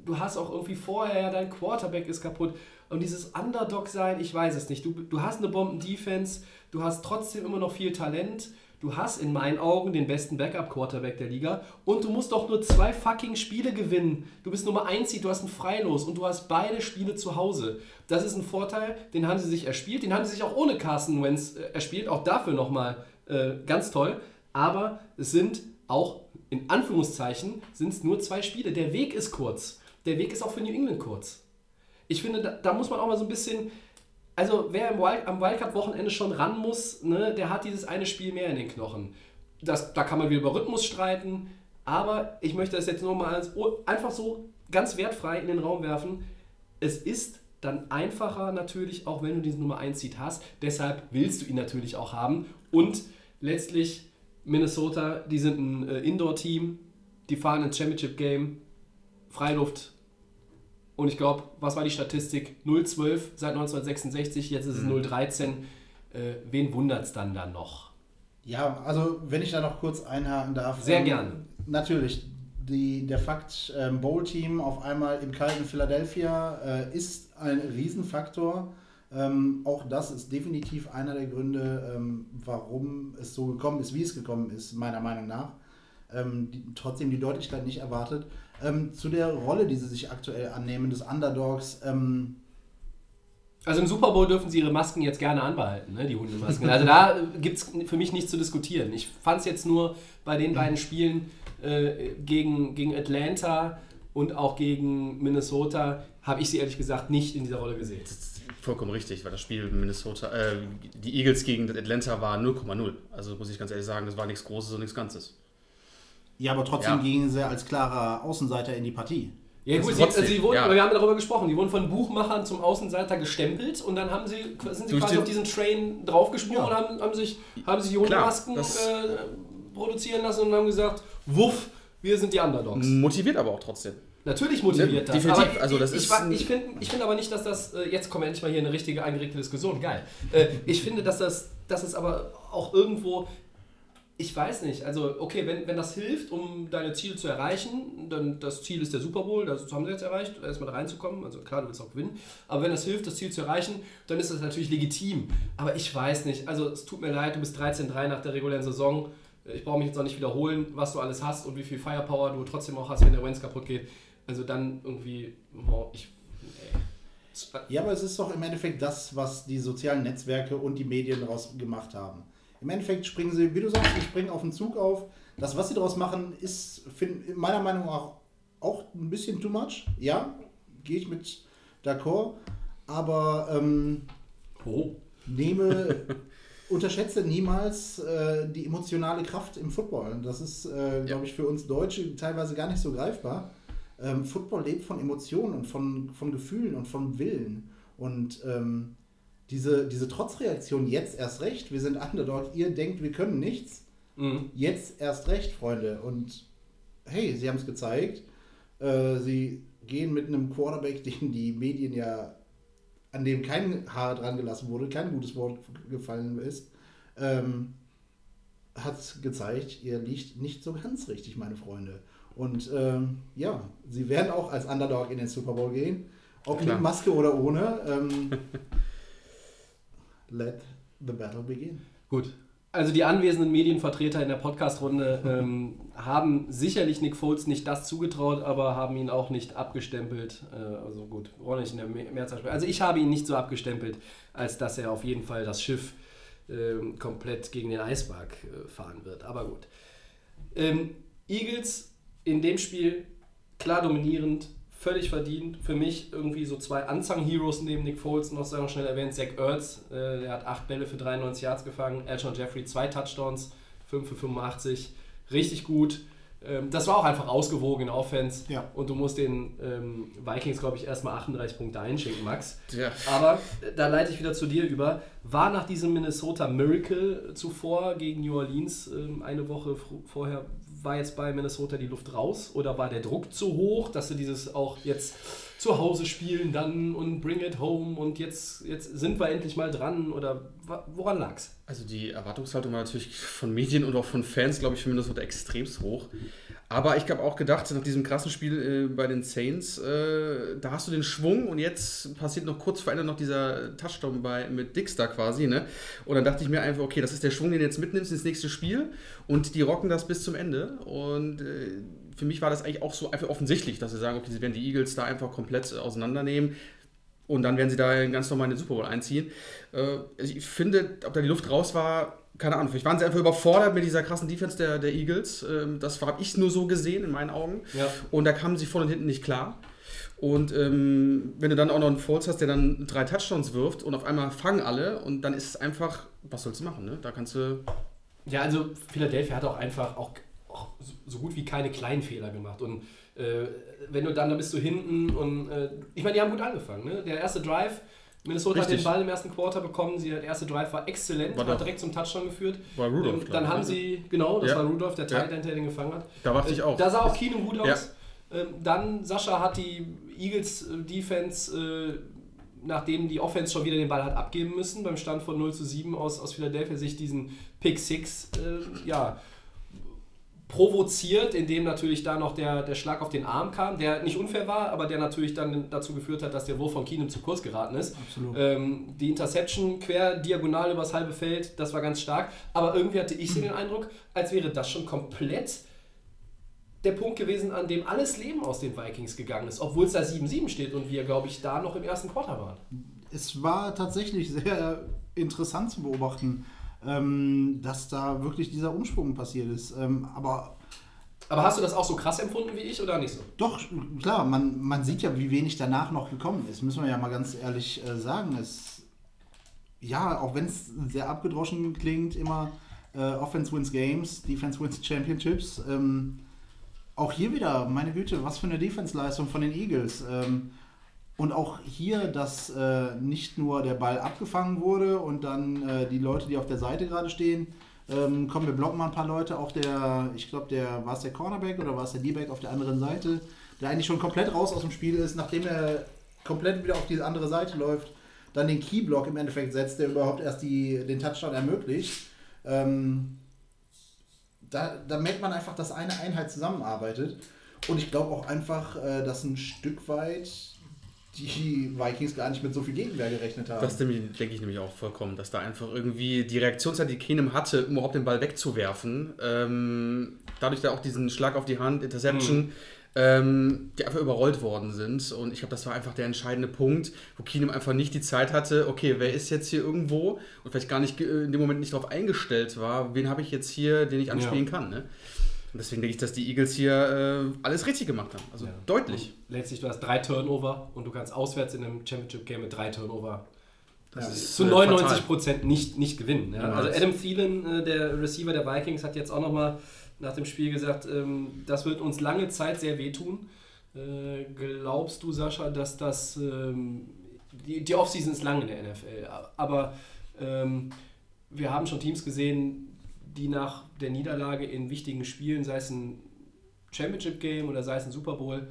Speaker 1: du hast auch irgendwie vorher, dein Quarterback ist kaputt. Und dieses Underdog-Sein, ich weiß es nicht. Du, du hast eine Bomben-Defense, du hast trotzdem immer noch viel Talent. Du hast in meinen Augen den besten Backup-Quarterback der Liga und du musst doch nur zwei fucking Spiele gewinnen. Du bist Nummer 1 Seed, du hast ein Freilos und du hast beide Spiele zu Hause. Das ist ein Vorteil, den haben sie sich erspielt, den haben sie sich auch ohne Carson Wentz äh, erspielt, auch dafür nochmal äh, ganz toll. Aber es sind auch, in Anführungszeichen, sind es nur zwei Spiele. Der Weg ist kurz. Der Weg ist auch für New England kurz. Ich finde, da, da muss man auch mal so ein bisschen, also wer im Wild, am Wildcard-Wochenende schon ran muss, ne, der hat dieses eine Spiel mehr in den Knochen. Das, da kann man wieder über Rhythmus streiten, aber ich möchte das jetzt nur mal als, einfach so ganz wertfrei in den Raum werfen. Es ist dann einfacher natürlich, auch wenn du diesen Nummer 1 Seed hast. Deshalb willst du ihn natürlich auch haben. Und letztlich Minnesota, die sind ein äh, Indoor-Team, die fahren ins Championship-Game, Freiluft. Und ich glaube, was war die Statistik? 0-12 seit 1966, jetzt ist es 0-13. Äh, wen wundert es dann dann noch?
Speaker 2: Ja, also wenn ich da noch kurz einhaken darf.
Speaker 1: Sehr
Speaker 2: ähm,
Speaker 1: gern.
Speaker 2: Natürlich, die, der Fakt, ähm, Bowl-Team auf einmal im kalten Philadelphia äh, ist ein Riesenfaktor. Ähm, auch das ist definitiv einer der Gründe, ähm, warum es so gekommen ist, wie es gekommen ist, meiner Meinung nach. Ähm, die, trotzdem die Deutlichkeit nicht erwartet. Ähm, zu der Rolle, die sie sich aktuell annehmen, des Underdogs. Ähm,
Speaker 1: Also im Super Bowl dürfen sie ihre Masken jetzt gerne anbehalten, ne, die Hundemasken. Also da gibt es für mich nichts zu diskutieren. Ich fand es jetzt nur bei den beiden Spielen äh, gegen, gegen Atlanta und auch gegen Minnesota habe ich sie ehrlich gesagt nicht in dieser Rolle gesehen.
Speaker 3: Vollkommen richtig, weil das Spiel Minnesota, äh, die Eagles gegen Atlanta war 0,0. Also muss ich ganz ehrlich sagen, das war nichts Großes und nichts Ganzes.
Speaker 2: Ja, aber trotzdem
Speaker 3: Ja.
Speaker 2: gingen sie als klarer Außenseiter in die Partie.
Speaker 1: Ja gut, sie, also sie wurden,
Speaker 3: ja.
Speaker 1: wir haben darüber gesprochen, die wurden von Buchmachern zum Außenseiter gestempelt und dann haben sie, sind sie
Speaker 3: Durch
Speaker 1: quasi
Speaker 3: den-
Speaker 1: auf diesen Train draufgesprungen
Speaker 2: Ja.
Speaker 1: und haben, haben sich, haben sich die
Speaker 3: das-
Speaker 1: äh, produzieren lassen und haben gesagt, wuff, wir sind die Underdogs.
Speaker 3: Motiviert aber auch trotzdem.
Speaker 1: Natürlich motiviert
Speaker 3: Ja,
Speaker 1: das.
Speaker 3: definitiv.
Speaker 1: Aber
Speaker 3: Also
Speaker 1: ich,
Speaker 3: das
Speaker 1: ich,
Speaker 3: ist
Speaker 1: ich finde ich find aber nicht, dass das, äh, jetzt kommen wir endlich mal hier eine richtige eingeregte Diskussion, geil. Äh, ich finde, dass das, dass es aber auch irgendwo, ich weiß nicht, also okay, wenn, wenn das hilft, um deine Ziele zu erreichen, dann das Ziel ist der Super Bowl, das haben sie jetzt erreicht, erstmal da reinzukommen, also klar, du willst auch gewinnen, aber wenn das hilft, das Ziel zu erreichen, dann ist das natürlich legitim. Aber ich weiß nicht, also es tut mir leid, du bist 13-3 nach der regulären Saison, ich brauche mich jetzt auch nicht wiederholen, was du alles hast und wie viel Firepower du trotzdem auch hast, wenn der Wentz kaputt geht. Also dann irgendwie, oh, ich. Nee.
Speaker 2: Ja, aber es ist doch im Endeffekt das, was die sozialen Netzwerke und die Medien daraus gemacht haben. Im Endeffekt springen sie, wie du sagst, sie springen auf den Zug auf. Das, was sie daraus machen, ist find, meiner Meinung nach auch, auch ein bisschen too much. Ja, gehe ich mit d'accord. Aber ähm,
Speaker 1: Oh.
Speaker 2: nehme, unterschätze niemals äh, die emotionale Kraft im Football. Das ist, äh, glaube ich, für uns Deutsche teilweise gar nicht so greifbar. Ähm, Football lebt von Emotionen und von, von Gefühlen und von Willen. Und ähm, diese, diese Trotzreaktion jetzt erst recht, wir sind Underdog, ihr denkt, wir können nichts,
Speaker 1: Mhm.
Speaker 2: jetzt erst recht, Freunde. Und hey, sie haben es gezeigt. Äh, sie gehen mit einem Quarterback, den die Medien ja, an dem kein Haar dran gelassen wurde, kein gutes Wort gefallen ist, ähm, hat gezeigt, ihr liegt nicht so ganz richtig, meine Freunde. Und ähm, ja, sie werden auch als Underdog in den Super Bowl gehen. Ob
Speaker 3: Klar.
Speaker 2: mit Maske oder ohne. Ähm, let the battle begin.
Speaker 1: Gut. Also die anwesenden Medienvertreter in der Podcast-Runde ähm, haben sicherlich Nick Foles nicht das zugetraut, aber haben ihn auch nicht abgestempelt. Äh, also gut, wollen nicht in der Me- Mehrzahl. Also ich habe ihn nicht so abgestempelt, als dass er auf jeden Fall das Schiff ähm, komplett gegen den Eisberg äh, fahren wird. Aber gut. Ähm, Eagles in dem Spiel klar dominierend, völlig verdient. Für mich irgendwie so zwei Unsung-Heroes neben Nick Foles, noch sehr schnell erwähnt. Zach Ertz, äh, der hat acht Bälle für 93 Yards gefangen. Alshon Jeffrey zwei Touchdowns, 5 für 85. Richtig gut. Ähm, das war auch einfach ausgewogen in Offense.
Speaker 2: Ja.
Speaker 1: Und du musst den ähm, Vikings, glaube ich, erstmal 38 Punkte einschenken, Max.
Speaker 3: Ja.
Speaker 1: Aber äh, da leite ich wieder zu dir über. War nach diesem Minnesota Miracle zuvor gegen New Orleans ähm, eine Woche vorher, war jetzt bei Minnesota die Luft raus? Oder war der Druck zu hoch, dass sie dieses auch jetzt zu Hause spielen dann und bring it home und jetzt, jetzt sind wir endlich mal dran? Oder woran lag's?
Speaker 3: Also die Erwartungshaltung war natürlich von Medien und auch von Fans, glaube ich, für Minnesota extremst hoch. Aber ich habe auch gedacht, nach diesem krassen Spiel äh, bei den Saints, äh, da hast du den Schwung und jetzt passiert noch kurz vor Ende noch dieser Touchdown bei, mit da quasi. Ne? Und dann dachte ich mir einfach, okay, das ist der Schwung, den du jetzt mitnimmst ins nächste Spiel und die rocken das bis zum Ende. Und äh, für mich war das eigentlich auch so einfach offensichtlich, dass sie sagen, okay, sie werden die Eagles da einfach komplett auseinandernehmen. Und dann werden sie da ganz normal in den Super Bowl einziehen. Äh, ich finde, ob da die Luft raus war, keine Ahnung. Vielleicht waren sie einfach überfordert mit dieser krassen Defense der, der Eagles. Ähm, das habe ich nur so gesehen in meinen Augen.
Speaker 1: Ja.
Speaker 3: Und da kamen sie vorne und hinten nicht klar. Und ähm, wenn du dann auch noch einen Foles hast, der dann drei Touchdowns wirft und auf einmal fangen alle und dann ist es einfach, was sollst du machen? Ne? Da kannst du.
Speaker 1: Ja, also Philadelphia hat auch einfach auch, auch so- so gut wie keine kleinen Fehler gemacht. Und äh, wenn du dann, da bist du hinten und äh, ich meine, die haben gut angefangen. Ne? Der erste Drive, Minnesota hat
Speaker 3: Richtig.
Speaker 1: den Ball im ersten Quarter bekommen. Sie, der erste Drive war exzellent,
Speaker 3: War
Speaker 1: hat direkt zum Touchdown geführt.
Speaker 3: War Rudolph,
Speaker 1: Ähm, dann haben
Speaker 3: ne?
Speaker 1: sie, genau, das
Speaker 3: Ja.
Speaker 1: war Rudolph, der. Tight End, der den gefangen hat.
Speaker 3: Da dachte ich
Speaker 1: Äh,
Speaker 3: auch.
Speaker 1: Da sah auch Keenum gut aus. Ähm, dann, Sascha hat die Eagles äh, Defense, äh, nachdem die Offense schon wieder den Ball hat abgeben müssen, beim Stand von 0 zu 7 aus, aus Philadelphia, sich diesen Pick 6 äh, ja, provoziert, indem natürlich da noch der, der Schlag auf den Arm kam, der nicht unfair war, aber der natürlich dann dazu geführt hat, dass der Wurf von Keenum zu kurz geraten ist. Ähm, die Interception quer diagonal übers halbe Feld, das war ganz stark. Aber irgendwie hatte ich so den Eindruck, als wäre das schon komplett der Punkt gewesen, an dem alles Leben aus den Vikings gegangen ist, obwohl es da 7-7 steht und wir, glaube ich, da noch im ersten Quarter waren.
Speaker 2: es war tatsächlich sehr interessant zu beobachten, ähm, dass da wirklich dieser Umsprung passiert ist. Ähm, aber
Speaker 1: Aber hast du das auch so krass empfunden wie ich oder nicht so?
Speaker 2: Doch, klar, man, man sieht ja, wie wenig danach noch gekommen ist, müssen wir ja mal ganz ehrlich äh, sagen. Es, ja, auch wenn es sehr abgedroschen klingt, immer äh, Offense wins Games, Defense wins Championships. Ähm, auch hier wieder, meine Güte, was für eine Defense-Leistung von den Eagles. Ähm, und auch hier, dass äh, nicht nur der Ball abgefangen wurde und dann äh, die Leute, die auf der Seite gerade stehen, ähm, komm, wir blocken mal ein paar Leute. Auch der, ich glaube, der war es der Cornerback oder war es der D-Back auf der anderen Seite, der eigentlich schon komplett raus aus dem Spiel ist, nachdem er komplett wieder auf diese andere Seite läuft, dann den Keyblock im Endeffekt setzt, der überhaupt erst die, den Touchdown ermöglicht. Ähm, da, da merkt man einfach, dass eine Einheit zusammenarbeitet. Und ich glaube auch einfach, äh, dass ein Stück weit die Vikings gar nicht mit so viel Gegenwehr gerechnet haben.
Speaker 3: Das denke ich nämlich auch vollkommen, dass da einfach irgendwie die Reaktionszeit, die Keenum hatte, um überhaupt den Ball wegzuwerfen, ähm, dadurch da auch diesen Schlag auf die Hand, Interception, mhm. ähm, die einfach überrollt worden sind. Und ich glaube, das war einfach der entscheidende Punkt, wo Keenum einfach nicht die Zeit hatte, okay, wer ist jetzt hier irgendwo und vielleicht gar nicht in dem Moment nicht darauf eingestellt war, wen habe ich jetzt hier, den ich anspielen ja. kann. Ne? Und deswegen denke ich, dass die Eagles hier äh, alles richtig gemacht haben. Also ja. deutlich.
Speaker 1: Und letztlich, du hast drei Turnover und du kannst auswärts in einem Championship-Game mit drei Turnover das ist zu 99 Prozent nicht, nicht gewinnen. Ja. Also Adam Thielen, äh, der Receiver der Vikings, hat jetzt auch nochmal nach dem Spiel gesagt, ähm, das wird uns lange Zeit sehr wehtun. Äh, glaubst du, Sascha, dass das... Ähm, die, die Offseason ist lang in der NFL, aber ähm, wir haben schon Teams gesehen, die nach der Niederlage in wichtigen Spielen, sei es ein Championship-Game oder sei es ein Super Bowl,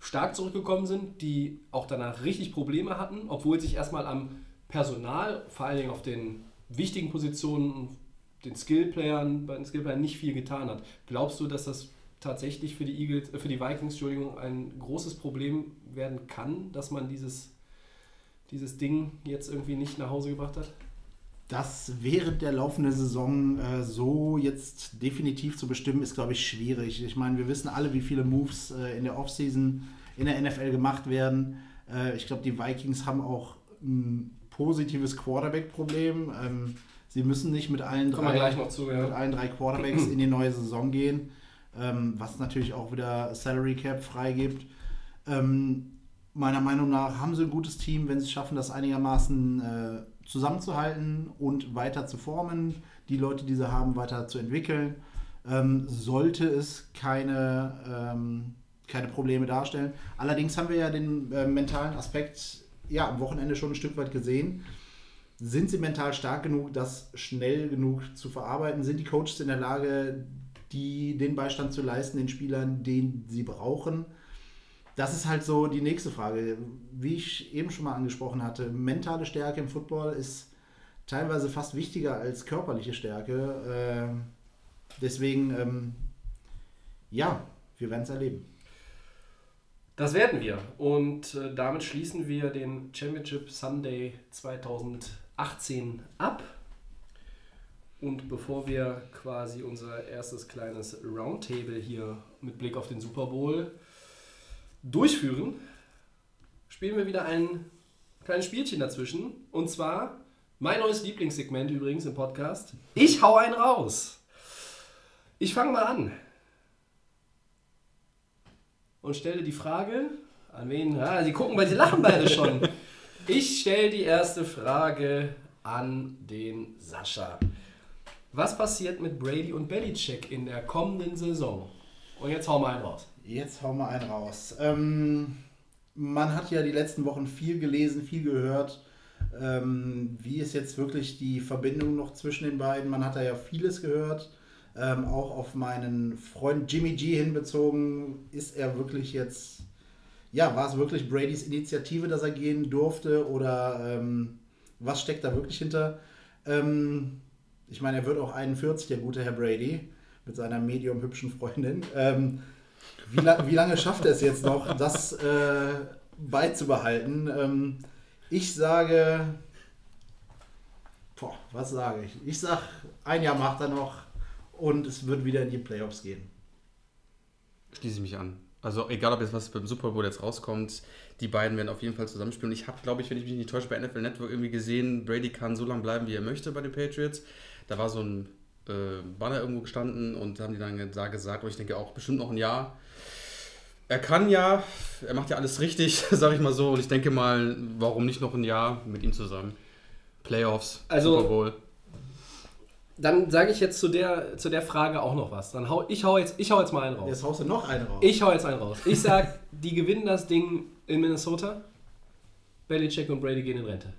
Speaker 1: stark zurückgekommen sind, die auch danach richtig Probleme hatten, obwohl sich erstmal am Personal, vor allen Dingen auf den wichtigen Positionen, den Skillplayern, bei den Skillplayern nicht viel getan hat. Glaubst du, dass das tatsächlich für die Eagles, äh, für die Vikings, Entschuldigung, ein großes Problem werden kann, dass man dieses, dieses Ding jetzt irgendwie nicht nach Hause gebracht hat?
Speaker 2: Das während der laufenden Saison äh, so jetzt definitiv zu bestimmen, ist, glaube ich, schwierig. Ich meine, wir wissen alle, wie viele Moves äh, in der Offseason in der NFL gemacht werden. Äh, ich glaube, die Vikings haben auch ein positives Quarterback-Problem. Ähm, sie müssen nicht mit allen, drei,
Speaker 1: zu, ja.
Speaker 2: mit allen drei Quarterbacks in die neue Saison gehen, ähm, was natürlich auch wieder Salary Cap freigibt. Ähm, meiner Meinung nach haben sie ein gutes Team, wenn sie es schaffen, das einigermaßen äh, zusammenzuhalten und weiter zu formen, die Leute, die sie haben, weiter zu entwickeln. Ähm, sollte es keine, ähm, keine Probleme darstellen. Allerdings haben wir ja den äh, mentalen Aspekt ja, am Wochenende schon ein Stück weit gesehen. Sind sie mental stark genug, das schnell genug zu verarbeiten? Sind die Coaches in der Lage, die, den Beistand zu leisten, den Spielern, den sie brauchen? Das ist halt so die nächste Frage. Wie ich eben schon mal angesprochen hatte, mentale Stärke im Football ist teilweise fast wichtiger als körperliche Stärke. Äh, deswegen, ähm, ja, wir werden es erleben.
Speaker 1: Das werden wir. Und äh, damit schließen wir den Championship Sunday 2018 ab. Und bevor wir quasi unser erstes kleines Roundtable hier mit Blick auf den Super Bowl durchführen, spielen wir wieder ein kleines Spielchen dazwischen. Und zwar mein neues Lieblingssegment übrigens im Podcast. Ich hau einen raus. Ich fange mal an. Und stelle die Frage, an wen? Ah, sie gucken, weil sie lachen beide schon. Ich stelle die erste Frage an den Sascha. Was passiert mit Brady und Belichick in der kommenden Saison? Und jetzt hau mal einen raus.
Speaker 2: Jetzt hauen wir einen raus. Ähm, man hat ja die letzten Wochen viel gelesen, viel gehört. Ähm, wie ist jetzt wirklich die Verbindung noch zwischen den beiden? Man hat da ja vieles gehört. Ähm, auch auf meinen Freund Jimmy G hinbezogen. Ist er wirklich jetzt, ja, war es wirklich Bradys Initiative, dass er gehen durfte? Oder ähm, was steckt da wirklich hinter? Ähm, ich meine, er wird auch 41, der gute Herr Brady, mit seiner medium hübschen Freundin. Ähm, wie, la wie lange schafft er es jetzt noch, das äh, beizubehalten? Ähm, ich sage, boah, was sage ich? Ich sage, ein Jahr macht er noch und es wird wieder in die Playoffs gehen.
Speaker 3: Schließe ich mich an. Also egal, ob jetzt was beim Super Bowl jetzt rauskommt, die beiden werden auf jeden Fall zusammenspielen. Ich habe, glaube ich, wenn ich mich nicht täusche, bei NFL Network irgendwie gesehen, Brady kann so lange bleiben, wie er möchte bei den Patriots. Da war so ein äh, Banner irgendwo gestanden und haben die dann da gesagt, aber ich denke auch bestimmt noch ein Jahr. Er kann ja, er macht ja alles richtig, sag ich mal so. Und ich denke mal, warum nicht noch ein Jahr mit ihm zusammen? Playoffs,
Speaker 1: Also-
Speaker 3: Super Bowl.
Speaker 1: Dann sage ich jetzt zu der, zu der Frage auch noch was. Dann hau, ich, hau jetzt, ich hau jetzt mal einen raus.
Speaker 2: Jetzt haust du noch eine raus.
Speaker 1: Ich hau jetzt einen raus. Ich sag, die gewinnen das Ding in Minnesota. Belichick und Brady gehen in Rente.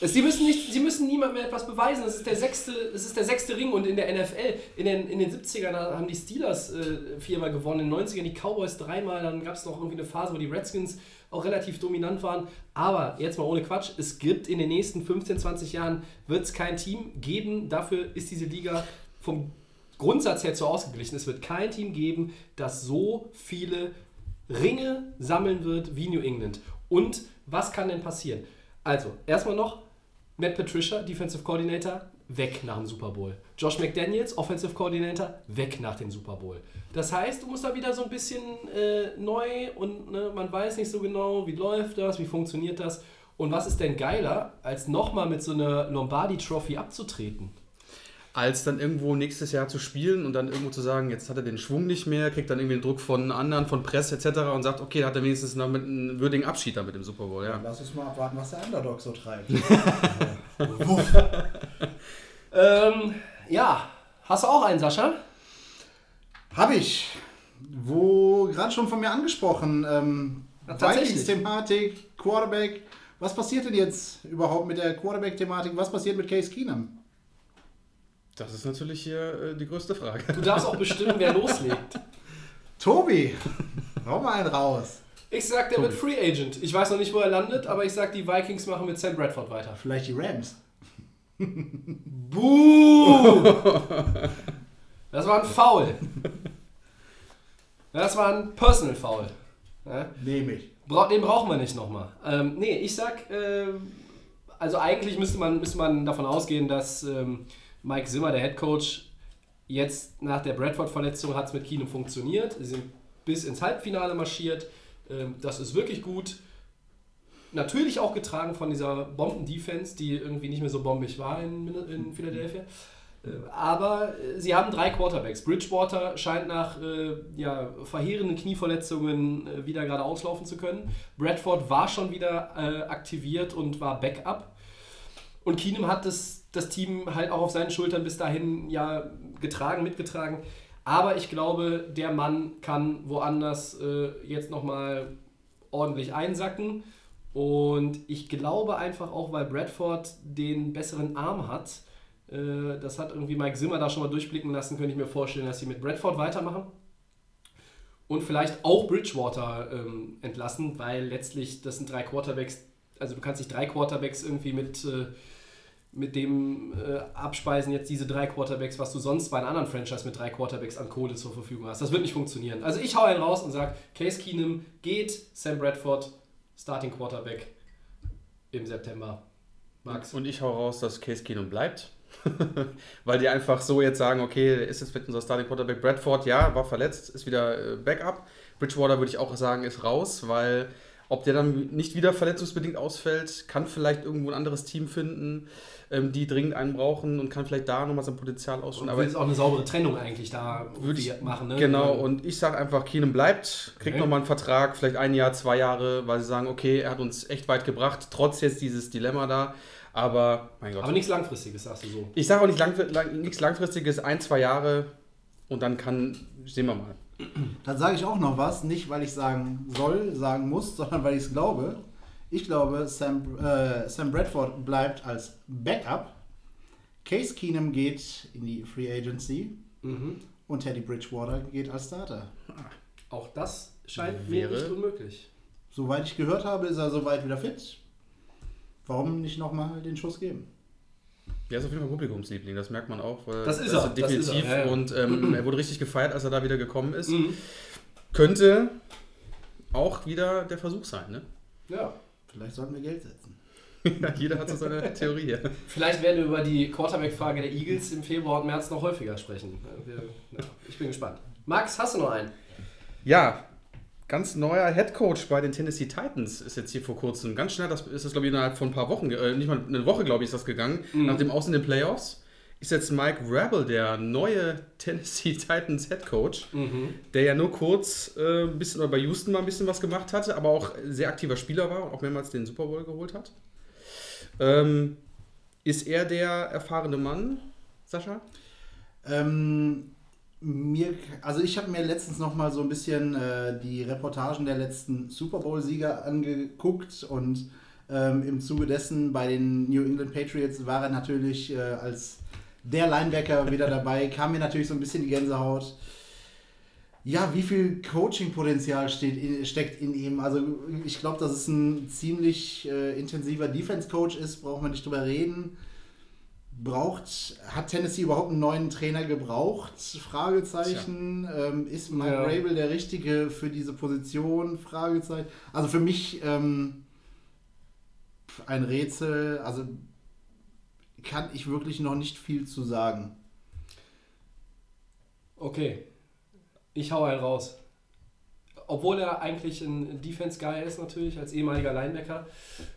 Speaker 1: Es- Sie müssen, nicht, sie müssen niemandem mehr etwas beweisen. Das ist der sechste, das ist der sechste Ring und in der NFL, in den, in den 70ern haben die Steelers äh, viermal gewonnen, in den 90ern die Cowboys dreimal, dann gab es noch irgendwie eine Phase, wo die Redskins auch relativ dominant waren. Aber jetzt mal ohne Quatsch, es gibt in den nächsten 15, 20 Jahren wird es kein Team geben. Dafür ist diese Liga vom Grundsatz her zu ausgeglichen. Es wird kein Team geben, das so viele Ringe sammeln wird wie New England. Und was kann denn passieren? Also, erstmal noch, Matt Patricia, Defensive Coordinator, weg nach dem Super Bowl. Josh McDaniels, Offensive Coordinator, weg nach dem Super Bowl. Das heißt, du musst da wieder so ein bisschen äh, neu und ne, man weiß nicht so genau, wie läuft das, wie funktioniert das. Und was ist denn geiler, als nochmal mit so einer Lombardi-Trophy abzutreten?
Speaker 3: Als dann irgendwo nächstes Jahr zu spielen und dann irgendwo zu sagen, jetzt hat er den Schwung nicht mehr, kriegt dann irgendwie den Druck von anderen, von Presse etc. und sagt, okay, da hat er wenigstens noch mit einem würdigen Abschied dann mit dem Super Bowl. Ja.
Speaker 2: Lass uns mal abwarten, was der Underdog so treibt.
Speaker 1: Ähm, ja, hast du auch einen, Sascha?
Speaker 2: Hab ich. Wo gerade schon von mir angesprochen, ähm. Vikings-Thematik, Quarterback. Was passiert denn jetzt überhaupt mit der Quarterback-Thematik? Was passiert mit Case Keenum?
Speaker 3: Das ist natürlich hier äh, die größte Frage.
Speaker 1: Du darfst auch bestimmen, wer loslegt.
Speaker 2: Tobi, hau mal einen raus.
Speaker 1: Ich sag, der wird Free Agent. Ich weiß noch nicht, wo er landet, aber ich sag, die Vikings machen mit Sam Bradford weiter.
Speaker 2: Vielleicht die Rams.
Speaker 1: Buh! Das war ein Foul. Das war ein Personal Foul. Ja?
Speaker 2: Nehme ich.
Speaker 1: Bra den brauchen wir nicht nochmal. Ähm, nee, ich sag, ähm, also eigentlich müsste man, müsste man davon ausgehen, dass ähm, Mike Zimmer, der Head Coach, jetzt nach der Bradford-Verletzung hat es mit Keenum funktioniert. Sie sind bis ins Halbfinale marschiert. Ähm, das ist wirklich gut. Natürlich auch getragen von dieser Bomben-Defense, die irgendwie nicht mehr so bombig war in, in Philadelphia. Äh, Aber äh, sie haben drei Quarterbacks. Bridgewater scheint nach äh, ja, verheerenden Knieverletzungen äh, wieder gerade auslaufen zu können. Bradford war schon wieder äh, aktiviert und war Backup. Und Keenum hat das, das Team halt auch auf seinen Schultern bis dahin ja getragen, mitgetragen. Aber ich glaube, der Mann kann woanders äh, jetzt nochmal ordentlich einsacken. Und ich glaube einfach auch, weil Bradford den besseren Arm hat, äh, das hat irgendwie Mike Zimmer da schon mal durchblicken lassen, könnte ich mir vorstellen, dass sie mit Bradford weitermachen. Und vielleicht auch Bridgewater ähm, entlassen, weil letztlich das sind drei Quarterbacks, also du kannst nicht drei Quarterbacks irgendwie mit, äh, mit dem äh, abspeisen, jetzt diese drei Quarterbacks, was du sonst bei einer anderen Franchise mit drei Quarterbacks an Kohle zur Verfügung hast. Das wird nicht funktionieren. Also ich hau einen raus und sage, Case Keenum geht, Sam Bradford, Starting Quarterback im September. Max.
Speaker 3: Und ich hau raus, dass Case Keenum bleibt. Weil die einfach so jetzt sagen, okay, ist jetzt mit unser Starting Quarterback Bradford, ja, war verletzt, ist wieder äh, Backup. Bridgewater würde ich auch sagen, ist raus, weil ob der dann nicht wieder verletzungsbedingt ausfällt, kann vielleicht irgendwo ein anderes Team finden, ähm, die dringend einen brauchen und kann vielleicht da nochmal sein Potenzial ausschöpfen.
Speaker 1: aber ist auch eine saubere Trennung eigentlich da
Speaker 3: Würde ich
Speaker 1: machen. Ne?
Speaker 3: Genau, und ich sage einfach, Keenum bleibt, kriegt
Speaker 1: Okay.
Speaker 3: nochmal einen Vertrag, vielleicht ein Jahr, zwei Jahre, weil sie sagen, okay, er hat uns echt weit gebracht, trotz jetzt dieses Dilemma da. Aber, mein Gott.
Speaker 1: Aber nichts Langfristiges, sagst du so.
Speaker 3: ich sage auch nicht lang, lang, nichts Langfristiges, ein, zwei Jahre und dann kann, sehen wir mal.
Speaker 2: Dann sage ich auch noch was, nicht weil ich sagen soll, sagen muss, sondern weil ich es glaube. Ich glaube, Sam, äh, Sam Bradford bleibt als Backup. Case Keenum geht in die Free Agency
Speaker 1: Mhm.
Speaker 2: und Teddy Bridgewater geht als Starter.
Speaker 1: Auch das scheint mir
Speaker 3: Wäre-
Speaker 1: nicht unmöglich.
Speaker 2: Soweit ich gehört habe, ist er soweit wieder fit. Warum nicht nochmal den Schuss geben?
Speaker 3: Er ist auf jeden Fall Publikumsliebling, das merkt man auch.
Speaker 1: Das ist er, das
Speaker 3: definitiv.
Speaker 1: ist er, ja, ja.
Speaker 3: Und ähm, er wurde richtig gefeiert, als er da wieder gekommen ist.
Speaker 1: Mhm.
Speaker 3: Könnte auch wieder der Versuch sein, ne?
Speaker 1: Ja.
Speaker 2: Vielleicht sollten wir Geld setzen.
Speaker 3: Jeder hat so seine Theorie hier.
Speaker 1: Vielleicht werden wir über die Quarterback-Frage der Eagles im Februar und März noch häufiger sprechen. Ja, ich bin gespannt. Max, hast du noch einen?
Speaker 3: Ja, ganz neuer Head Coach bei den Tennessee Titans ist jetzt hier vor kurzem. Ganz schnell, das ist das, glaube ich, innerhalb von ein paar Wochen, äh, nicht mal eine Woche, glaube ich, ist das gegangen,
Speaker 1: Mhm.
Speaker 3: nach dem Aus in den Playoffs. ist jetzt Mike Rabel der neue Tennessee Titans Head Coach, der ja nur kurz äh, ein bisschen oder bei Houston mal ein bisschen was gemacht hatte, aber auch sehr aktiver Spieler war und auch mehrmals den Super Bowl geholt hat. Ähm, ist er der erfahrene Mann, Sascha?
Speaker 2: Ähm, mir, also ich habe mir letztens noch mal so ein bisschen äh, die Reportagen der letzten Super Bowl-Sieger angeguckt und ähm, im Zuge dessen bei den New England Patriots war er natürlich äh, als der Linebacker wieder dabei, kam mir natürlich so ein bisschen die Gänsehaut. Ja, wie viel Coaching-Potenzial steckt in ihm? Also ich glaube, dass es ein ziemlich äh, intensiver Defense-Coach ist, braucht man nicht drüber reden. Braucht, hat Tennessee überhaupt einen neuen Trainer gebraucht? Fragezeichen. Ähm, ist Mike
Speaker 1: Ja.
Speaker 2: Rabel der Richtige für diese Position? Fragezeichen. Also für mich ähm, ein Rätsel. Also kann ich wirklich noch nicht viel zu sagen.
Speaker 1: Okay. Ich hau einen raus. Obwohl er eigentlich ein Defense-Guy ist, natürlich, als ehemaliger Linebacker,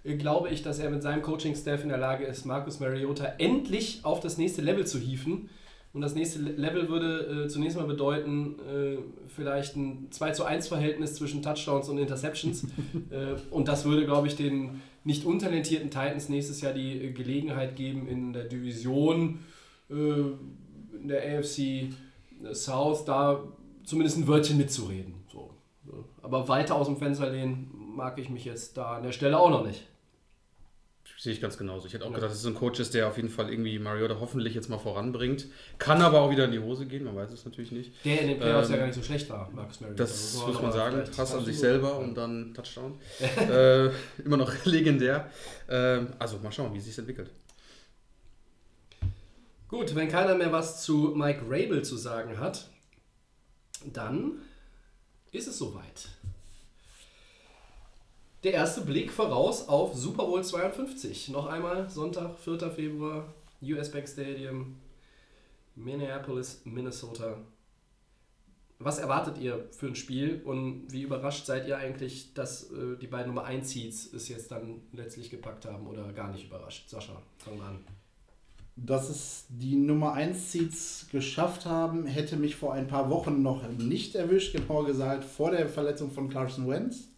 Speaker 1: äh, glaube ich, dass er mit seinem Coaching-Staff in der Lage ist, Marcus Mariota endlich auf das nächste Level zu hieven. Und das nächste Le- Level würde äh, zunächst mal bedeuten, äh, vielleicht ein 2 zu 1 Verhältnis zwischen Touchdowns und Interceptions. äh, und das würde, glaube ich, den nicht untalentierten Titans nächstes Jahr die äh, Gelegenheit geben, in der Division, äh, in der AFC South, da zumindest ein Wörtchen mitzureden. Aber weiter aus dem Fenster lehnen mag ich mich jetzt da an der Stelle auch noch nicht.
Speaker 3: Sehe ich ganz genauso. Ich hätte auch
Speaker 1: Ja.
Speaker 3: gedacht, dass es so ein Coach ist, der auf jeden Fall irgendwie Mariota hoffentlich jetzt mal voranbringt. Kann aber auch wieder in die Hose gehen, man weiß es natürlich nicht.
Speaker 1: Der in den Playoffs
Speaker 3: Ähm,
Speaker 1: ja gar nicht so schlecht war, Marcus Mariota.
Speaker 3: Das
Speaker 1: Also,
Speaker 3: muss man sagen. Hass an sich selber und dann Touchdown. äh, immer noch legendär. Ähm, also mal schauen, wie es sich entwickelt.
Speaker 1: Gut, wenn keiner mehr was zu Mike Rabel zu sagen hat, dann ist es soweit. Der erste Blick voraus auf Super Bowl 52. Noch einmal Sonntag, 4. Februar, US Bank Stadium, Minneapolis, Minnesota. Was erwartet ihr für ein Spiel und wie überrascht seid ihr eigentlich, dass äh, die beiden Nummer 1 Seeds es jetzt dann letztlich gepackt haben oder gar nicht überrascht? Sascha, fang mal an.
Speaker 2: Dass es die Nummer 1 Seeds geschafft haben, hätte mich vor ein paar Wochen noch nicht erwischt, genauer gesagt vor der Verletzung von Carson Wentz.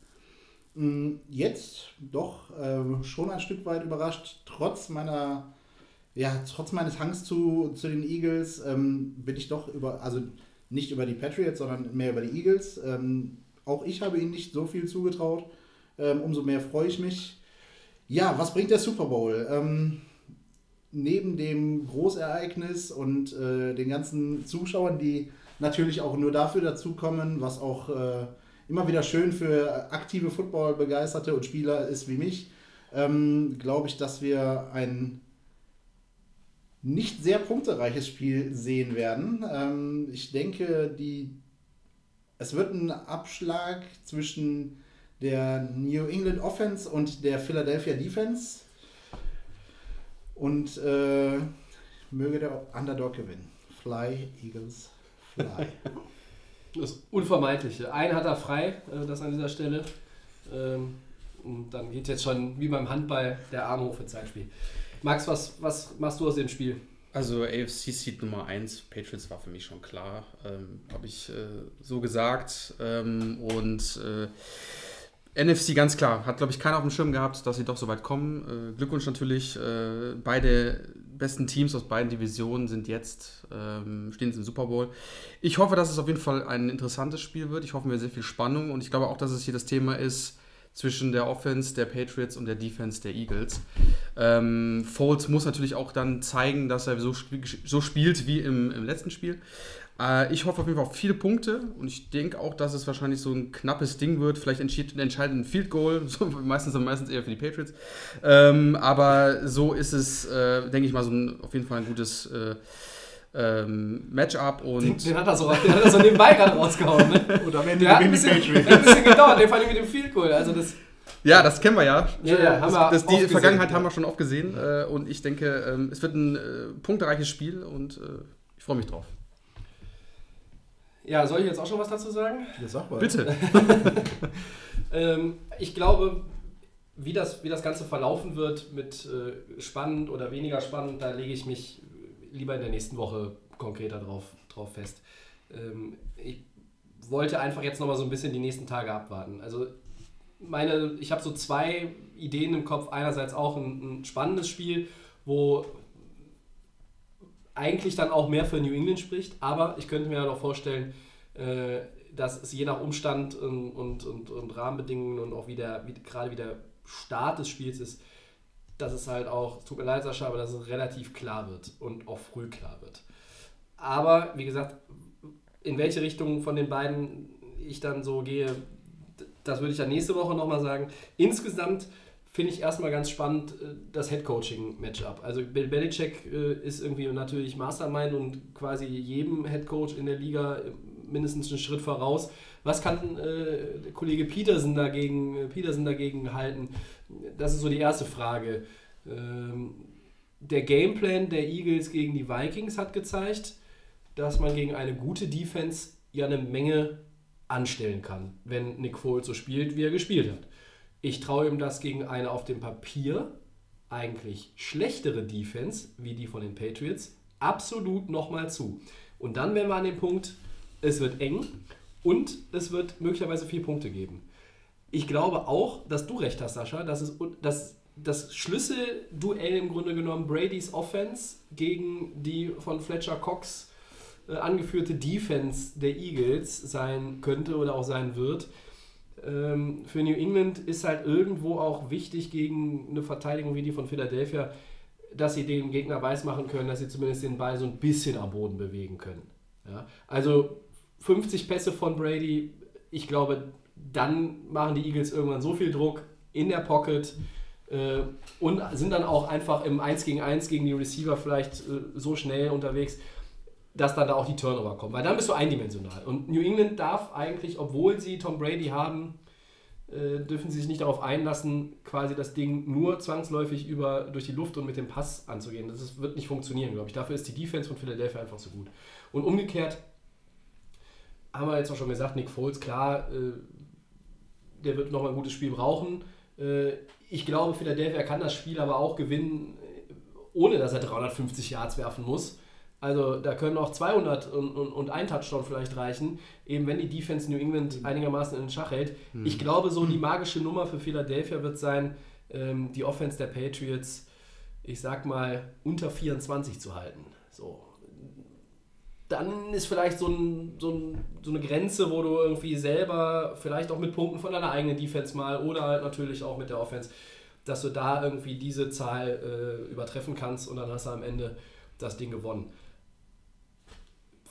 Speaker 2: Mm, Jetzt doch ähm, schon ein Stück weit überrascht, trotz meiner, ja, trotz meines Hangs zu, zu den Eagles, ähm, bin ich doch über, also nicht über die Patriots, sondern mehr über die Eagles. Ähm, auch ich habe ihnen nicht so viel zugetraut. Ähm, umso mehr freue ich mich. Ja, was bringt der Super Bowl? Ähm, neben dem Großereignis und äh, den ganzen Zuschauern, die natürlich auch nur dafür dazukommen, was auch äh, immer wieder schön für aktive Football-Begeisterte und Spieler ist wie mich, ähm, glaube ich, dass wir ein nicht sehr punktereiches Spiel sehen werden. Ähm, ich denke, die, es wird ein Abschlag zwischen der New England Offense und der Philadelphia Defense. Und äh, möge der Underdog gewinnen. Fly, Eagles, fly.
Speaker 1: Das Unvermeidliche. Einen hat er frei, äh, das an dieser Stelle. Ähm, und dann geht jetzt schon wie beim Handball der Arm hoch für Zeitspiel. Max, was, was machst du aus dem Spiel?
Speaker 3: Also AFC Seed Nummer 1, Patriots war für mich schon klar, ähm, habe ich äh, so gesagt. Ähm, und äh, NFC ganz klar, hat glaube ich keiner auf dem Schirm gehabt, dass sie doch so weit kommen. Äh, Glückwunsch natürlich, äh, beide besten Teams aus beiden Divisionen sind jetzt, ähm, stehen jetzt im Super Bowl. Ich hoffe, dass es auf jeden Fall ein interessantes Spiel wird. Ich hoffe, wir haben sehr viel Spannung und ich glaube auch, dass es hier das Thema ist zwischen der Offense der Patriots und der Defense der Eagles. Ähm, Foles muss natürlich auch dann zeigen, dass er so, sp so spielt wie im, im letzten Spiel. Äh, ich hoffe auf jeden Fall auf viele Punkte und ich denke auch, dass es wahrscheinlich so ein knappes Ding wird. Vielleicht entschied, entscheidet ein Field Goal, so, meistens, meistens eher für die Patriots. Ähm, aber so ist es, äh, denke ich mal, so ein, auf jeden Fall ein gutes äh, ähm, Matchup
Speaker 1: Den,
Speaker 3: und
Speaker 1: den hat er so, den hat er so nebenbei gerade rausgehauen. Ne?
Speaker 2: Und am Ende
Speaker 1: Der hat ein bisschen, ein bisschen gedauert, der vor allem mit dem Field Goal. Also das,
Speaker 3: Ja, das kennen wir ja.
Speaker 1: Ja, ja, haben wir
Speaker 3: das, die
Speaker 1: oft
Speaker 3: Vergangenheit
Speaker 1: gesehen,
Speaker 3: haben
Speaker 1: ja.
Speaker 3: wir schon oft gesehen. Äh, und ich denke, ähm, es wird ein äh, punktereiches Spiel und äh, ich freue mich drauf.
Speaker 1: Ja, soll ich jetzt auch schon was dazu sagen?
Speaker 2: Ja, sag mal.
Speaker 3: Bitte.
Speaker 1: Ähm, ich glaube, wie das, wie das Ganze verlaufen wird mit äh, spannend oder weniger spannend, da lege ich mich lieber in der nächsten Woche konkreter drauf, drauf fest. Ähm, ich wollte einfach jetzt nochmal so ein bisschen die nächsten Tage abwarten. Also meine, ich habe so zwei Ideen im Kopf. Einerseits auch ein, ein spannendes Spiel, wo eigentlich dann auch mehr für New England spricht, aber ich könnte mir ja noch vorstellen, äh, dass es je nach Umstand und, und, und, und Rahmenbedingungen und auch wieder, wie, gerade wie der Start des Spiels ist, dass es halt auch, tut mir leid, Sascha, aber dass es relativ klar wird und auch früh klar wird. Aber wie gesagt, in welche Richtung von den beiden ich dann so gehe, das würde ich dann nächste Woche nochmal sagen. Insgesamt finde ich erstmal ganz spannend äh, das Headcoaching-Matchup. Also Bill Belichick äh, ist irgendwie natürlich Mastermind und quasi jedem Headcoach in der Liga äh, mindestens einen Schritt voraus. Was kann der Kollege Peterson dagegen, Peterson dagegen halten? Das ist so die erste Frage. Ähm, der Gameplan der Eagles gegen die Vikings hat gezeigt, dass man gegen eine gute Defense ja eine Menge anstellen kann, wenn Nick Foles so spielt, wie er gespielt hat. Ich traue ihm das gegen eine auf dem Papier eigentlich schlechtere Defense, wie die von den Patriots, absolut nochmal zu. Und dann wären wir an dem Punkt, es wird eng und es wird möglicherweise vier Punkte geben. Ich glaube auch, dass du recht hast, Sascha, dass es dass das Schlüsselduell im Grunde genommen Brady's Offense gegen die von Fletcher Cox äh, angeführte Defense der Eagles sein könnte oder auch sein wird. Ähm, für New England ist halt irgendwo auch wichtig gegen eine Verteidigung wie die von Philadelphia, dass sie dem Gegner weismachen können, dass sie zumindest den Ball so ein bisschen am Boden bewegen können. Ja? Also 50 Pässe von Brady, ich glaube, dann machen die Eagles irgendwann so viel Druck in der Pocket äh, und sind dann auch einfach im 1 gegen 1 gegen die Receiver vielleicht äh, so schnell unterwegs, dass dann da auch die Turnover kommen. Weil dann bist du eindimensional. Und New England darf eigentlich, obwohl sie Tom Brady haben, äh, dürfen sie sich nicht darauf einlassen, quasi das Ding nur zwangsläufig über, durch die Luft und mit dem Pass anzugehen. Das wird nicht funktionieren, glaube ich. Dafür ist die Defense von Philadelphia einfach zu gut. Und umgekehrt haben wir jetzt auch schon gesagt, Nick Foles, klar, äh, der wird nochmal ein gutes Spiel brauchen. Äh, ich glaube, Philadelphia kann das Spiel aber auch gewinnen, ohne dass er 350 Yards werfen muss. Also da können auch 200 und, und, und ein Touchdown vielleicht reichen, eben wenn die Defense New England einigermaßen in den Schach hält. Mhm. Ich glaube, so die magische Nummer für Philadelphia wird sein, ähm, die Offense der Patriots, ich sag mal, unter 24 zu halten. So. Dann ist vielleicht so, ein, so, ein, so eine Grenze, wo du irgendwie selber, vielleicht auch mit Punkten von deiner eigenen Defense mal oder halt natürlich auch mit der Offense, dass du da irgendwie diese Zahl äh, übertreffen kannst und dann hast du am Ende das Ding gewonnen.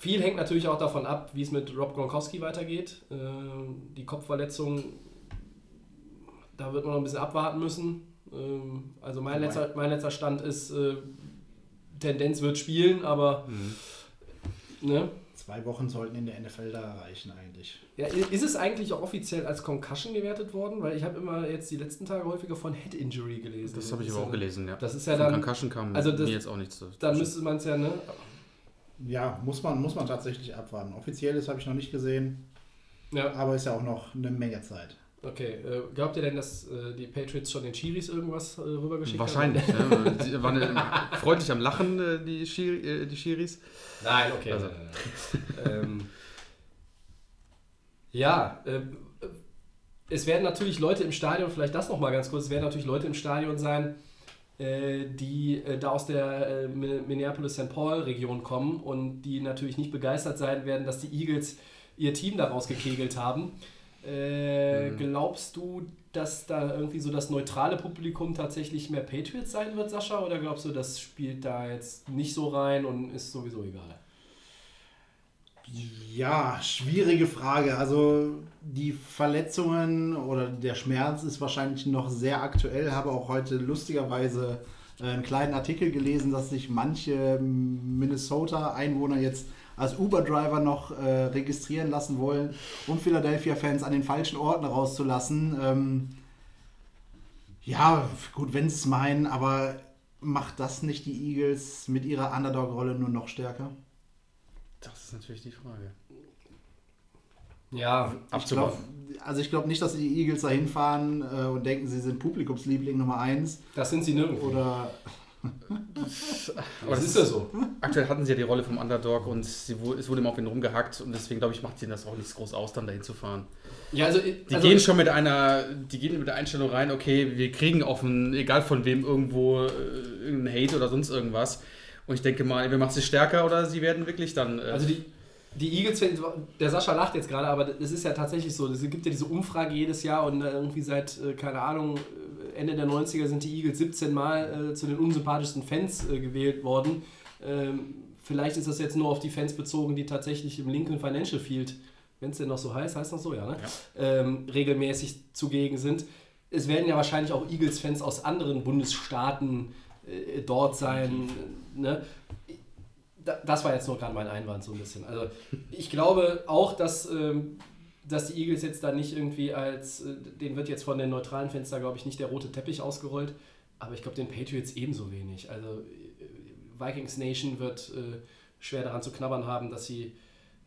Speaker 1: Viel hängt natürlich auch davon ab, wie es mit Rob Gronkowski weitergeht. Ähm, die Kopfverletzung, da wird man noch ein bisschen abwarten müssen. Ähm, also mein letzter, mein letzter Stand ist, äh, Tendenz wird spielen, aber
Speaker 2: mhm. ne? zwei Wochen sollten in der NFL da reichen eigentlich.
Speaker 1: Ja, ist es eigentlich auch offiziell als Concussion gewertet worden? Weil ich habe immer jetzt die letzten Tage häufiger von Head Injury gelesen.
Speaker 3: Das habe ich aber auch gelesen, ja.
Speaker 1: Das ist ja dann.
Speaker 3: Concussion kam
Speaker 1: also das,
Speaker 3: mir jetzt auch nichts.
Speaker 1: Dann müsste man es ja, ne?
Speaker 2: Ja, muss man, muss man tatsächlich abwarten. Offizielles habe ich noch nicht gesehen. Ja. Aber ist ja auch noch eine Menge Zeit.
Speaker 1: Okay, äh, glaubt ihr denn, dass äh, die Patriots schon den Chiris irgendwas äh, rübergeschickt
Speaker 3: Wahrscheinlich,
Speaker 1: haben?
Speaker 3: Wahrscheinlich. Ne? Die waren freundlich am Lachen, äh, die, Schiri, äh, die Chiris.
Speaker 1: Nein, okay. Also. ähm, ja, äh, es werden natürlich Leute im Stadion, vielleicht das nochmal ganz kurz, es werden natürlich Leute im Stadion sein, die äh, da aus der äh, Minneapolis-St. Paul-Region kommen und die natürlich nicht begeistert sein werden, dass die Eagles ihr Team daraus gekegelt haben. Mhm. Glaubst du, dass da irgendwie so das neutrale Publikum tatsächlich mehr Patriots sein wird, Sascha? Oder glaubst du, das spielt da jetzt nicht so rein und ist sowieso egal?
Speaker 2: Ja, schwierige Frage. Also die Verletzungen oder der Schmerz ist wahrscheinlich noch sehr aktuell. Habe auch heute lustigerweise äh, einen kleinen Artikel gelesen, dass sich manche Minnesota-Einwohner jetzt als Uber-Driver noch äh, registrieren lassen wollen, um Philadelphia-Fans an den falschen Orten rauszulassen. Ähm, ja, gut, wenn sie es meinen, aber macht das nicht die Eagles mit ihrer Underdog-Rolle nur noch stärker?
Speaker 3: Das ist natürlich die Frage.
Speaker 2: Ja, ich glaub, also ich glaube nicht, dass die Eagles da hinfahren äh, und denken, sie sind Publikumsliebling Nummer 1.
Speaker 1: Das sind sie nirgendwo.
Speaker 2: Oder
Speaker 3: Aber
Speaker 1: das ist ja so.
Speaker 3: Aktuell hatten sie ja die Rolle vom Underdog und sie, es wurde immer auf ihn rumgehackt und deswegen glaube ich, macht ihnen das auch nichts groß aus, dann dahin zu fahren.
Speaker 1: Ja, also,
Speaker 3: Die
Speaker 1: also
Speaker 3: gehen schon mit einer, die gehen mit der Einstellung rein, okay, wir kriegen offen, egal von wem, irgendwo äh, irgendeinen Hate oder sonst irgendwas. Und ich denke mal, entweder macht sie stärker oder sie werden wirklich dann. Äh,
Speaker 1: Also die, die Eagles, der Sascha lacht jetzt gerade, aber das ist ja tatsächlich so. Es gibt ja diese Umfrage jedes Jahr und äh, irgendwie seit, äh, keine Ahnung, äh, Ende der 90er sind die Eagles 17 Mal äh, zu den unsympathischsten Fans äh, gewählt worden. Ähm, vielleicht ist das jetzt nur auf die Fans bezogen, die tatsächlich im Lincoln Financial Field, wenn es denn noch so heißt, heißt noch so, ja, ne? Ähm, regelmäßig zugegen sind. Es werden ja wahrscheinlich auch Eagles-Fans aus anderen Bundesstaaten äh, dort sein. Ne? Da- das war jetzt nur gerade mein Einwand so ein bisschen. Also ich glaube auch, dass, ähm, dass die Eagles jetzt da nicht irgendwie als, äh, den wird jetzt von den neutralen da glaube ich nicht der rote Teppich ausgerollt, aber ich glaube den Patriots ebenso wenig. Also äh, Vikings Nation wird äh, schwer daran zu knabbern haben, dass sie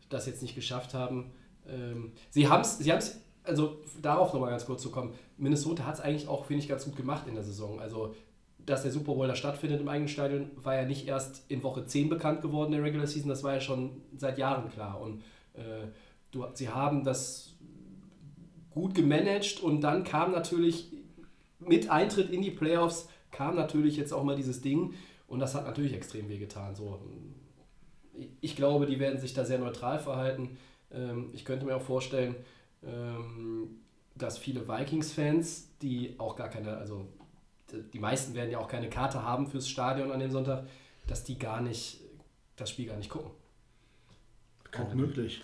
Speaker 1: das jetzt nicht geschafft haben. Ähm, sie haben es, sie haben's, also darauf nochmal ganz kurz zu kommen, Minnesota hat es eigentlich auch, finde ich, ganz gut gemacht in der Saison. Also dass der Super Bowl da stattfindet im eigenen Stadion, war ja nicht erst in Woche 10 bekannt geworden der Regular Season, das war ja schon seit Jahren klar. Und äh, du, sie haben das gut gemanagt und dann kam natürlich mit Eintritt in die Playoffs, kam natürlich jetzt auch mal dieses Ding und das hat natürlich extrem wehgetan. So, ich glaube, die werden sich da sehr neutral verhalten. Ähm, ich könnte mir auch vorstellen, ähm, dass viele Vikings-Fans, die auch gar keine, also die meisten werden ja auch keine Karte haben fürs Stadion an dem Sonntag, dass die gar nicht das Spiel gar nicht gucken.
Speaker 2: Auch möglich.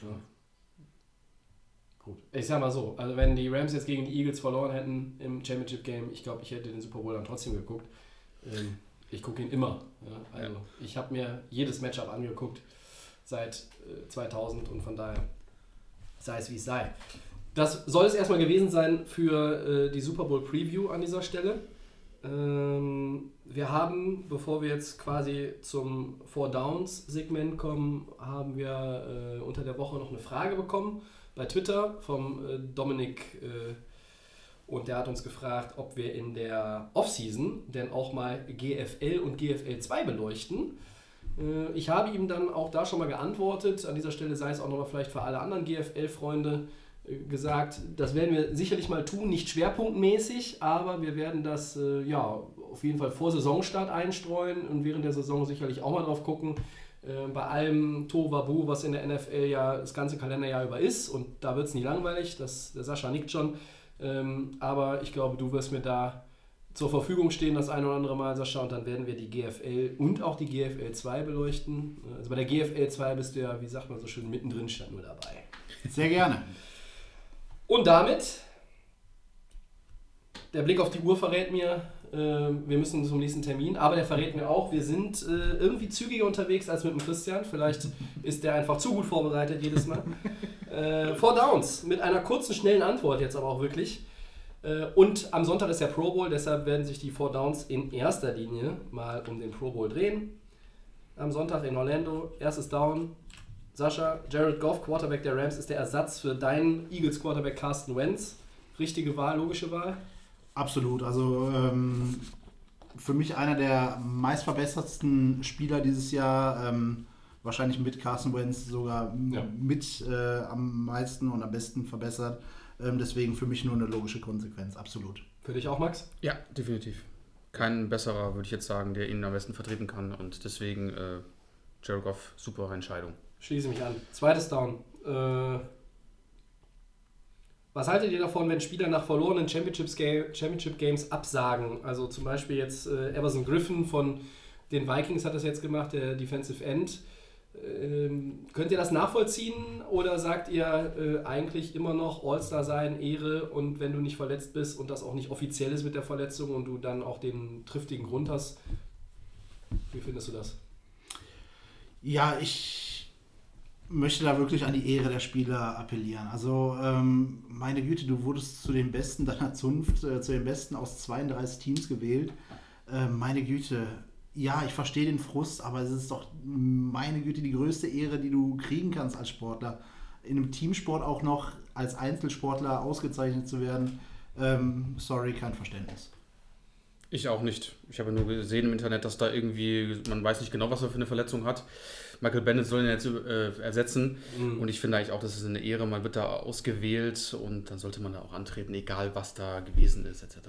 Speaker 1: Gut. Ich sag mal so, also wenn die Rams jetzt gegen die Eagles verloren hätten im Championship Game, ich glaube, ich hätte den Super Bowl dann trotzdem geguckt. Ähm, ich gucke ihn immer. Ja? Also ich habe mir jedes Matchup angeguckt seit äh, 2000 und von daher sei es wie es sei. Das soll es erstmal gewesen sein für äh, die Super Bowl Preview an dieser Stelle. Ähm, wir haben, bevor wir jetzt quasi zum Four Downs Segment kommen, haben wir äh, unter der Woche noch eine Frage bekommen bei Twitter vom äh, Dominik äh, und der hat uns gefragt, ob wir in der Offseason denn auch mal GFL und GFL 2 beleuchten. Äh, ich habe ihm dann auch da schon mal geantwortet. An dieser Stelle sei es auch nochmal vielleicht für alle anderen GFL-Freunde gesagt, das werden wir sicherlich mal tun, nicht schwerpunktmäßig, aber wir werden das äh, ja auf jeden Fall vor Saisonstart einstreuen und während der Saison sicherlich auch mal drauf gucken. Äh, bei allem Tohuwabu, was in der NFL ja das ganze Kalenderjahr über ist und da wird es nie langweilig, das, der Sascha nickt schon, ähm, aber ich glaube, du wirst mir da zur Verfügung stehen das ein oder andere Mal, Sascha, und dann werden wir die GFL und auch die GFL 2 beleuchten. Also bei der GFL 2 bist du ja, wie sagt man so schön, mittendrin stand nur dabei.
Speaker 2: Sehr gerne.
Speaker 1: Und damit, der Blick auf die Uhr verrät mir, äh, wir müssen zum nächsten Termin, aber der verrät mir auch, wir sind äh, irgendwie zügiger unterwegs als mit dem Christian. Vielleicht ist der einfach zu gut vorbereitet jedes Mal. äh, Four Downs mit einer kurzen, schnellen Antwort jetzt aber auch wirklich. Äh, Und am Sonntag ist der Pro Bowl, deshalb werden sich die Four Downs in erster Linie mal um den Pro Bowl drehen. Am Sonntag in Orlando, erstes Down. Sascha, Jared Goff, Quarterback der Rams, ist der Ersatz für deinen Eagles Quarterback Carsten Wentz. Richtige Wahl, logische Wahl.
Speaker 2: Absolut. Also ähm, für mich einer der meistverbessertsten Spieler dieses Jahr. Ähm, wahrscheinlich mit Carson Wentz sogar
Speaker 1: Ja.
Speaker 2: mit äh, am meisten und am besten verbessert. Ähm, deswegen für mich nur eine logische Konsequenz. Absolut.
Speaker 1: Für dich auch, Max?
Speaker 3: Ja, definitiv. Kein besserer, würde ich jetzt sagen, der ihn am besten vertreten kann. Und deswegen äh, Jared Goff, super Entscheidung.
Speaker 1: Schließe mich an. Zweites Down. Äh, was haltet ihr davon, wenn Spieler nach verlorenen Championships Ga Championship Games absagen? Also zum Beispiel jetzt äh, Everson Griffin von den Vikings hat das jetzt gemacht, der Defensive End. Ähm, könnt ihr das nachvollziehen oder sagt ihr äh, eigentlich immer noch All-Star sein, Ehre und wenn du nicht verletzt bist und das auch nicht offiziell ist mit der Verletzung und du dann auch den triftigen Grund hast? Wie findest du das?
Speaker 2: Ja, ich möchte da wirklich an die Ehre der Spieler appellieren. Also, ähm, meine Güte, du wurdest zu den Besten deiner Zunft, äh, zu den Besten aus 32 Teams gewählt. Äh, meine Güte, ja, ich verstehe den Frust, aber es ist doch, meine Güte, die größte Ehre, die du kriegen kannst als Sportler. In einem Teamsport auch noch als Einzelsportler ausgezeichnet zu werden. Ähm, sorry, kein Verständnis.
Speaker 3: Ich auch nicht. Ich habe nur gesehen im Internet, dass da irgendwie, man weiß nicht genau, was er für eine Verletzung hat. Michael Bennett soll ihn jetzt äh, ersetzen.
Speaker 1: Mhm.
Speaker 3: Und ich finde eigentlich auch, das ist eine Ehre. Man wird da ausgewählt und dann sollte man da auch antreten, egal was da gewesen ist, etc.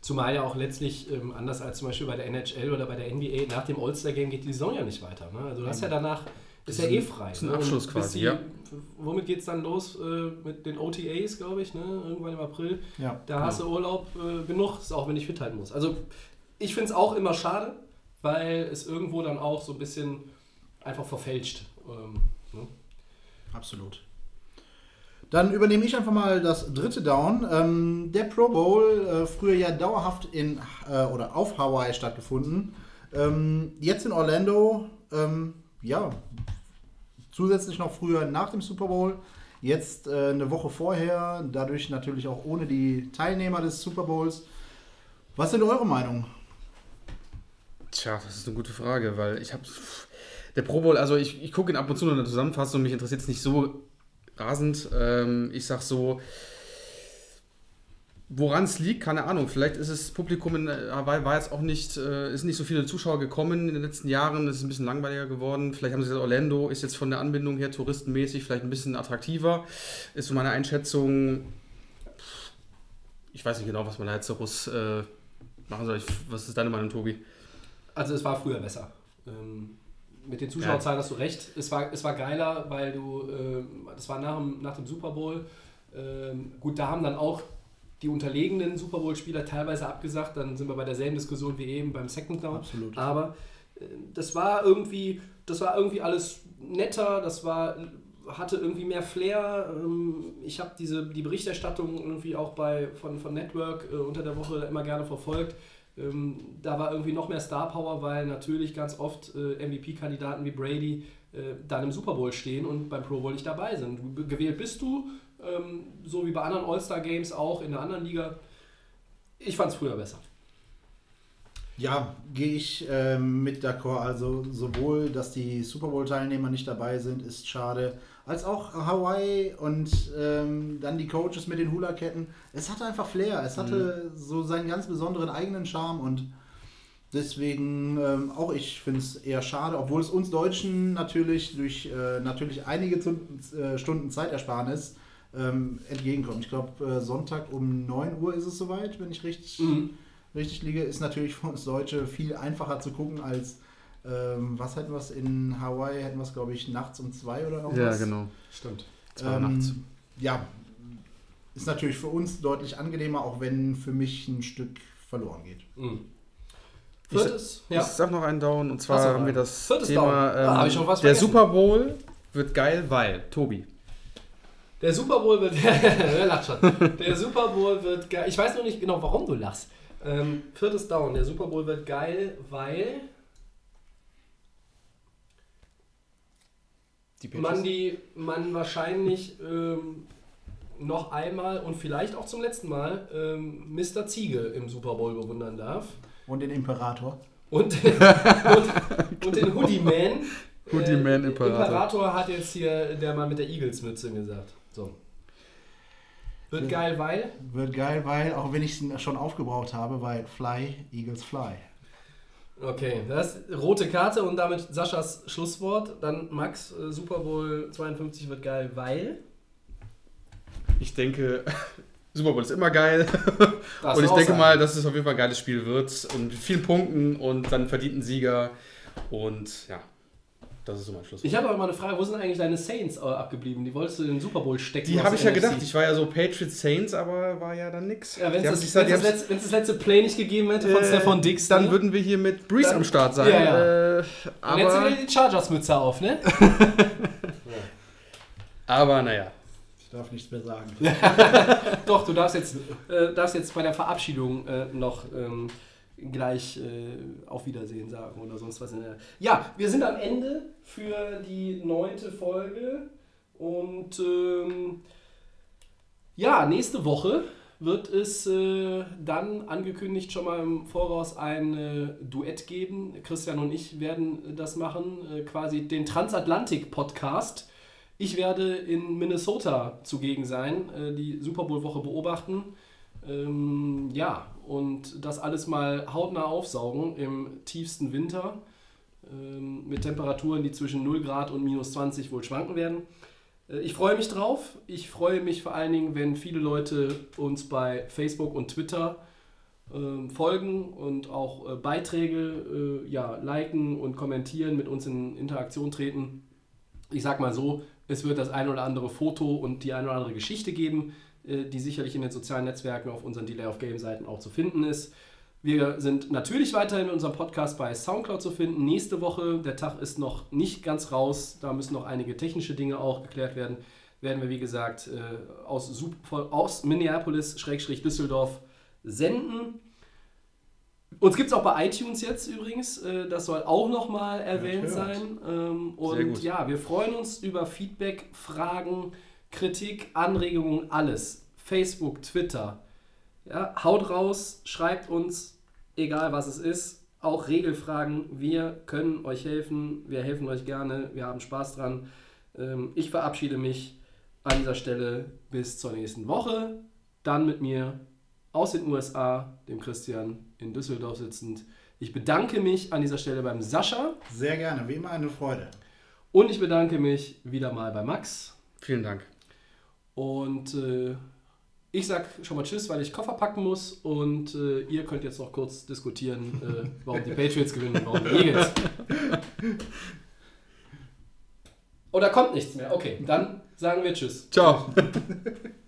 Speaker 1: Zumal ja auch letztlich, ähm, anders als zum Beispiel bei der NHL oder bei der NBA, nach dem All-Star-Game geht die Saison ja nicht weiter. Ne? Also du hast ja danach, ist ja eh frei.
Speaker 3: ist ein
Speaker 1: ne?
Speaker 3: Abschluss quasi,
Speaker 1: die,
Speaker 3: ja.
Speaker 1: Womit geht es dann los? Äh, mit den OTAs, glaube ich, ne? irgendwann im April.
Speaker 2: Ja,
Speaker 1: Da hast du Urlaub äh, genug, ist auch wenn ich fit halten muss. Also ich finde es auch immer schade, weil es irgendwo dann auch so ein bisschen einfach verfälscht. Ähm, ne?
Speaker 2: Absolut. Dann übernehme ich einfach mal das dritte Down. Ähm, der Pro Bowl, äh, früher ja dauerhaft in äh, oder auf Hawaii stattgefunden. Ähm, jetzt in Orlando, ähm, ja, zusätzlich noch früher nach dem Super Bowl. Jetzt äh, eine Woche vorher, dadurch natürlich auch ohne die Teilnehmer des Super Bowls. Was sind eure Meinungen?
Speaker 3: Tja, das ist eine gute Frage, weil ich habe. Der Pro Bowl, also ich, ich gucke ihn ab und zu nur in der Zusammenfassung, mich interessiert es nicht so rasend. Ähm, ich sag so, woran es liegt, keine Ahnung. Vielleicht ist das Publikum in Hawaii war jetzt auch nicht, äh, ist nicht so viele Zuschauer gekommen in den letzten Jahren, es ist ein bisschen langweiliger geworden. Vielleicht haben sie gesagt, Orlando ist jetzt von der Anbindung her touristenmäßig vielleicht ein bisschen attraktiver. Ist so meine Einschätzung. Ich weiß nicht genau, was man da jetzt daraus äh, machen soll. Ich, was ist deine Meinung, Tobi?
Speaker 1: Also es war früher besser. Ähm, mit den Zuschauerzahlen hast du recht. Es war, es war geiler, weil du, ähm, das war nach dem, nach dem Super Bowl. Ähm, gut, da haben dann auch die unterlegenen Super Bowl-Spieler teilweise abgesagt. Dann sind wir bei derselben Diskussion wie eben beim Second Down.
Speaker 2: Absolut.
Speaker 1: Aber äh, das war irgendwie, das war irgendwie alles netter. Das war hatte irgendwie mehr Flair. Ähm, Ich habe diese die Berichterstattung irgendwie auch bei von, von Network äh, unter der Woche immer gerne verfolgt. Ähm, da war irgendwie noch mehr Star Power, weil natürlich ganz oft äh, MVP-Kandidaten wie Brady äh, dann im Super Bowl stehen und beim Pro Bowl nicht dabei sind. Du, gewählt bist du, ähm, so wie bei anderen All-Star-Games auch in der anderen Liga. Ich fand es früher besser.
Speaker 2: Ja, gehe ich ähm, mit d'accord. Also sowohl, dass die Super Bowl-Teilnehmer nicht dabei sind, ist schade, als auch Hawaii und ähm, dann die Coaches mit den Hula-Ketten. Es hatte einfach Flair. Es hatte so seinen ganz besonderen eigenen Charme und deswegen ähm, auch ich finde es eher schade, obwohl es uns Deutschen natürlich durch äh, natürlich einige äh, Stunden Zeitersparnis ähm, entgegenkommt. Ich glaube, äh, Sonntag um 9 Uhr ist es soweit, wenn ich richtig richtig liege, ist natürlich für uns Deutsche viel einfacher zu gucken als, ähm, was hätten wir es in Hawaii, hätten wir es glaube ich nachts um zwei oder irgendwas.
Speaker 3: genau.
Speaker 1: Stimmt.
Speaker 3: Zwei nachts.
Speaker 2: Ähm, ja, ist natürlich für uns deutlich angenehmer, auch wenn für mich ein Stück verloren geht.
Speaker 1: Mhm.
Speaker 3: Ich-
Speaker 1: Viertes, ja.
Speaker 3: Ich sag noch einen Down und zwar
Speaker 1: so,
Speaker 3: haben wir das
Speaker 1: Viertes
Speaker 3: Thema.
Speaker 1: Down. Ah, hab ich schon was
Speaker 3: der
Speaker 1: vergessen.
Speaker 3: Super Bowl wird geil, weil Tobi.
Speaker 1: Der Super Bowl wird. er lacht schon. Der Super Bowl wird geil. Ich weiß noch nicht genau, warum du lachst. Ähm, viertes Down. Der Super Bowl wird geil, weil
Speaker 3: Die
Speaker 1: man die man wahrscheinlich ähm, noch einmal und vielleicht auch zum letzten Mal ähm, Mr. Ziege im Super Bowl bewundern darf.
Speaker 2: Und den Imperator.
Speaker 1: Und, und, und den Hoodie Man.
Speaker 3: Hoodie Man Imperator.
Speaker 1: Imperator hat jetzt hier der Mann mit der Eagles-Mütze gesagt. So. Wird geil, weil.
Speaker 2: Wird geil, weil, auch wenn ich es schon aufgebraucht habe, weil Fly, Eagles Fly.
Speaker 1: Okay, das ist rote Karte und damit Saschas Schlusswort. Dann Max, äh, Super Bowl 52 wird geil, weil.
Speaker 3: Ich denke, Super Bowl ist immer geil.
Speaker 1: Das
Speaker 3: und ich denke
Speaker 1: sagen.
Speaker 3: mal, dass es auf jeden Fall ein geiles Spiel wird und mit vielen Punkten und dann verdient ein Sieger. Und ja, das ist so mein Schluss.
Speaker 1: Ich habe aber mal eine Frage: Wo sind eigentlich deine Saints äh, abgeblieben? Die wolltest du in den Super Bowl stecken?
Speaker 3: die habe ich ja
Speaker 1: NFC.
Speaker 3: gedacht. Ich war ja so Patriots Saints, aber war ja dann nix.
Speaker 1: Ja, wenn es das, das, wenn's das letzte Play nicht gegeben hätte von
Speaker 3: Äh,
Speaker 1: Stefan Dix,
Speaker 3: Dann
Speaker 1: ne?
Speaker 3: würden wir hier mit Breeze
Speaker 1: Dann-
Speaker 3: am Start sein.
Speaker 1: Ja, ja.
Speaker 3: Äh,
Speaker 1: Und jetzt
Speaker 3: aber,
Speaker 1: wieder die Chargers-Mütze auf, ne?
Speaker 3: aber naja.
Speaker 2: Ich darf nichts mehr sagen.
Speaker 1: Doch, du darfst jetzt, äh, darfst jetzt bei der Verabschiedung äh, noch ähm, gleich äh, auf Wiedersehen sagen oder sonst was. In der ja, wir sind am Ende für die neunte Folge und ähm, ja, nächste Woche wird es äh, dann angekündigt schon mal im Voraus ein äh, Duett geben. Christian und ich werden das machen, äh, quasi den Transatlantik-Podcast. Ich werde in Minnesota zugegen sein, äh, die Super Bowl-Woche beobachten. Ähm, ja, und das alles mal hautnah aufsaugen im tiefsten Winter ähm, mit Temperaturen, die zwischen 0 Grad und minus 20 wohl schwanken werden. Äh, ich freue mich drauf. Ich freue mich vor allen Dingen, wenn viele Leute uns bei Facebook und Twitter ähm, folgen und auch äh, Beiträge äh, ja, liken und kommentieren, mit uns in Interaktion treten. Ich sag mal so, es wird das ein oder andere Foto und die eine oder andere Geschichte geben, äh, die sicherlich in den sozialen Netzwerken auf unseren Delay of Game Seiten auch zu finden ist. Wir sind natürlich weiterhin in unserem Podcast bei Soundcloud zu finden. Nächste Woche, der Tag ist noch nicht ganz raus, da müssen noch einige technische Dinge auch geklärt werden. Werden wir, wie gesagt, äh, aus, aus Minneapolis-Düsseldorf senden. Uns gibt es auch bei iTunes jetzt übrigens. Äh, das soll auch nochmal erwähnt ja, sein. Ähm, und ja, wir freuen uns über Feedback, Fragen, Kritik, Anregungen, alles. Facebook, Twitter. Ja, haut raus, schreibt uns, egal was es ist, auch Regelfragen. Wir können euch helfen, wir helfen euch gerne, wir haben Spaß dran. Ähm, ich verabschiede mich an dieser Stelle bis zur nächsten Woche. Dann mit mir aus den USA, dem Christian in Düsseldorf sitzend. Ich bedanke mich an dieser Stelle beim Sascha.
Speaker 2: Sehr gerne, wie immer eine Freude.
Speaker 1: Und ich bedanke mich wieder mal bei Max.
Speaker 3: Vielen Dank.
Speaker 1: Und äh, ich sag schon mal Tschüss, weil ich Koffer packen muss und äh, ihr könnt jetzt noch kurz diskutieren, äh, warum die Patriots gewinnen und warum die Eagles. Oder kommt nichts mehr? Okay, dann sagen wir Tschüss.
Speaker 3: Ciao.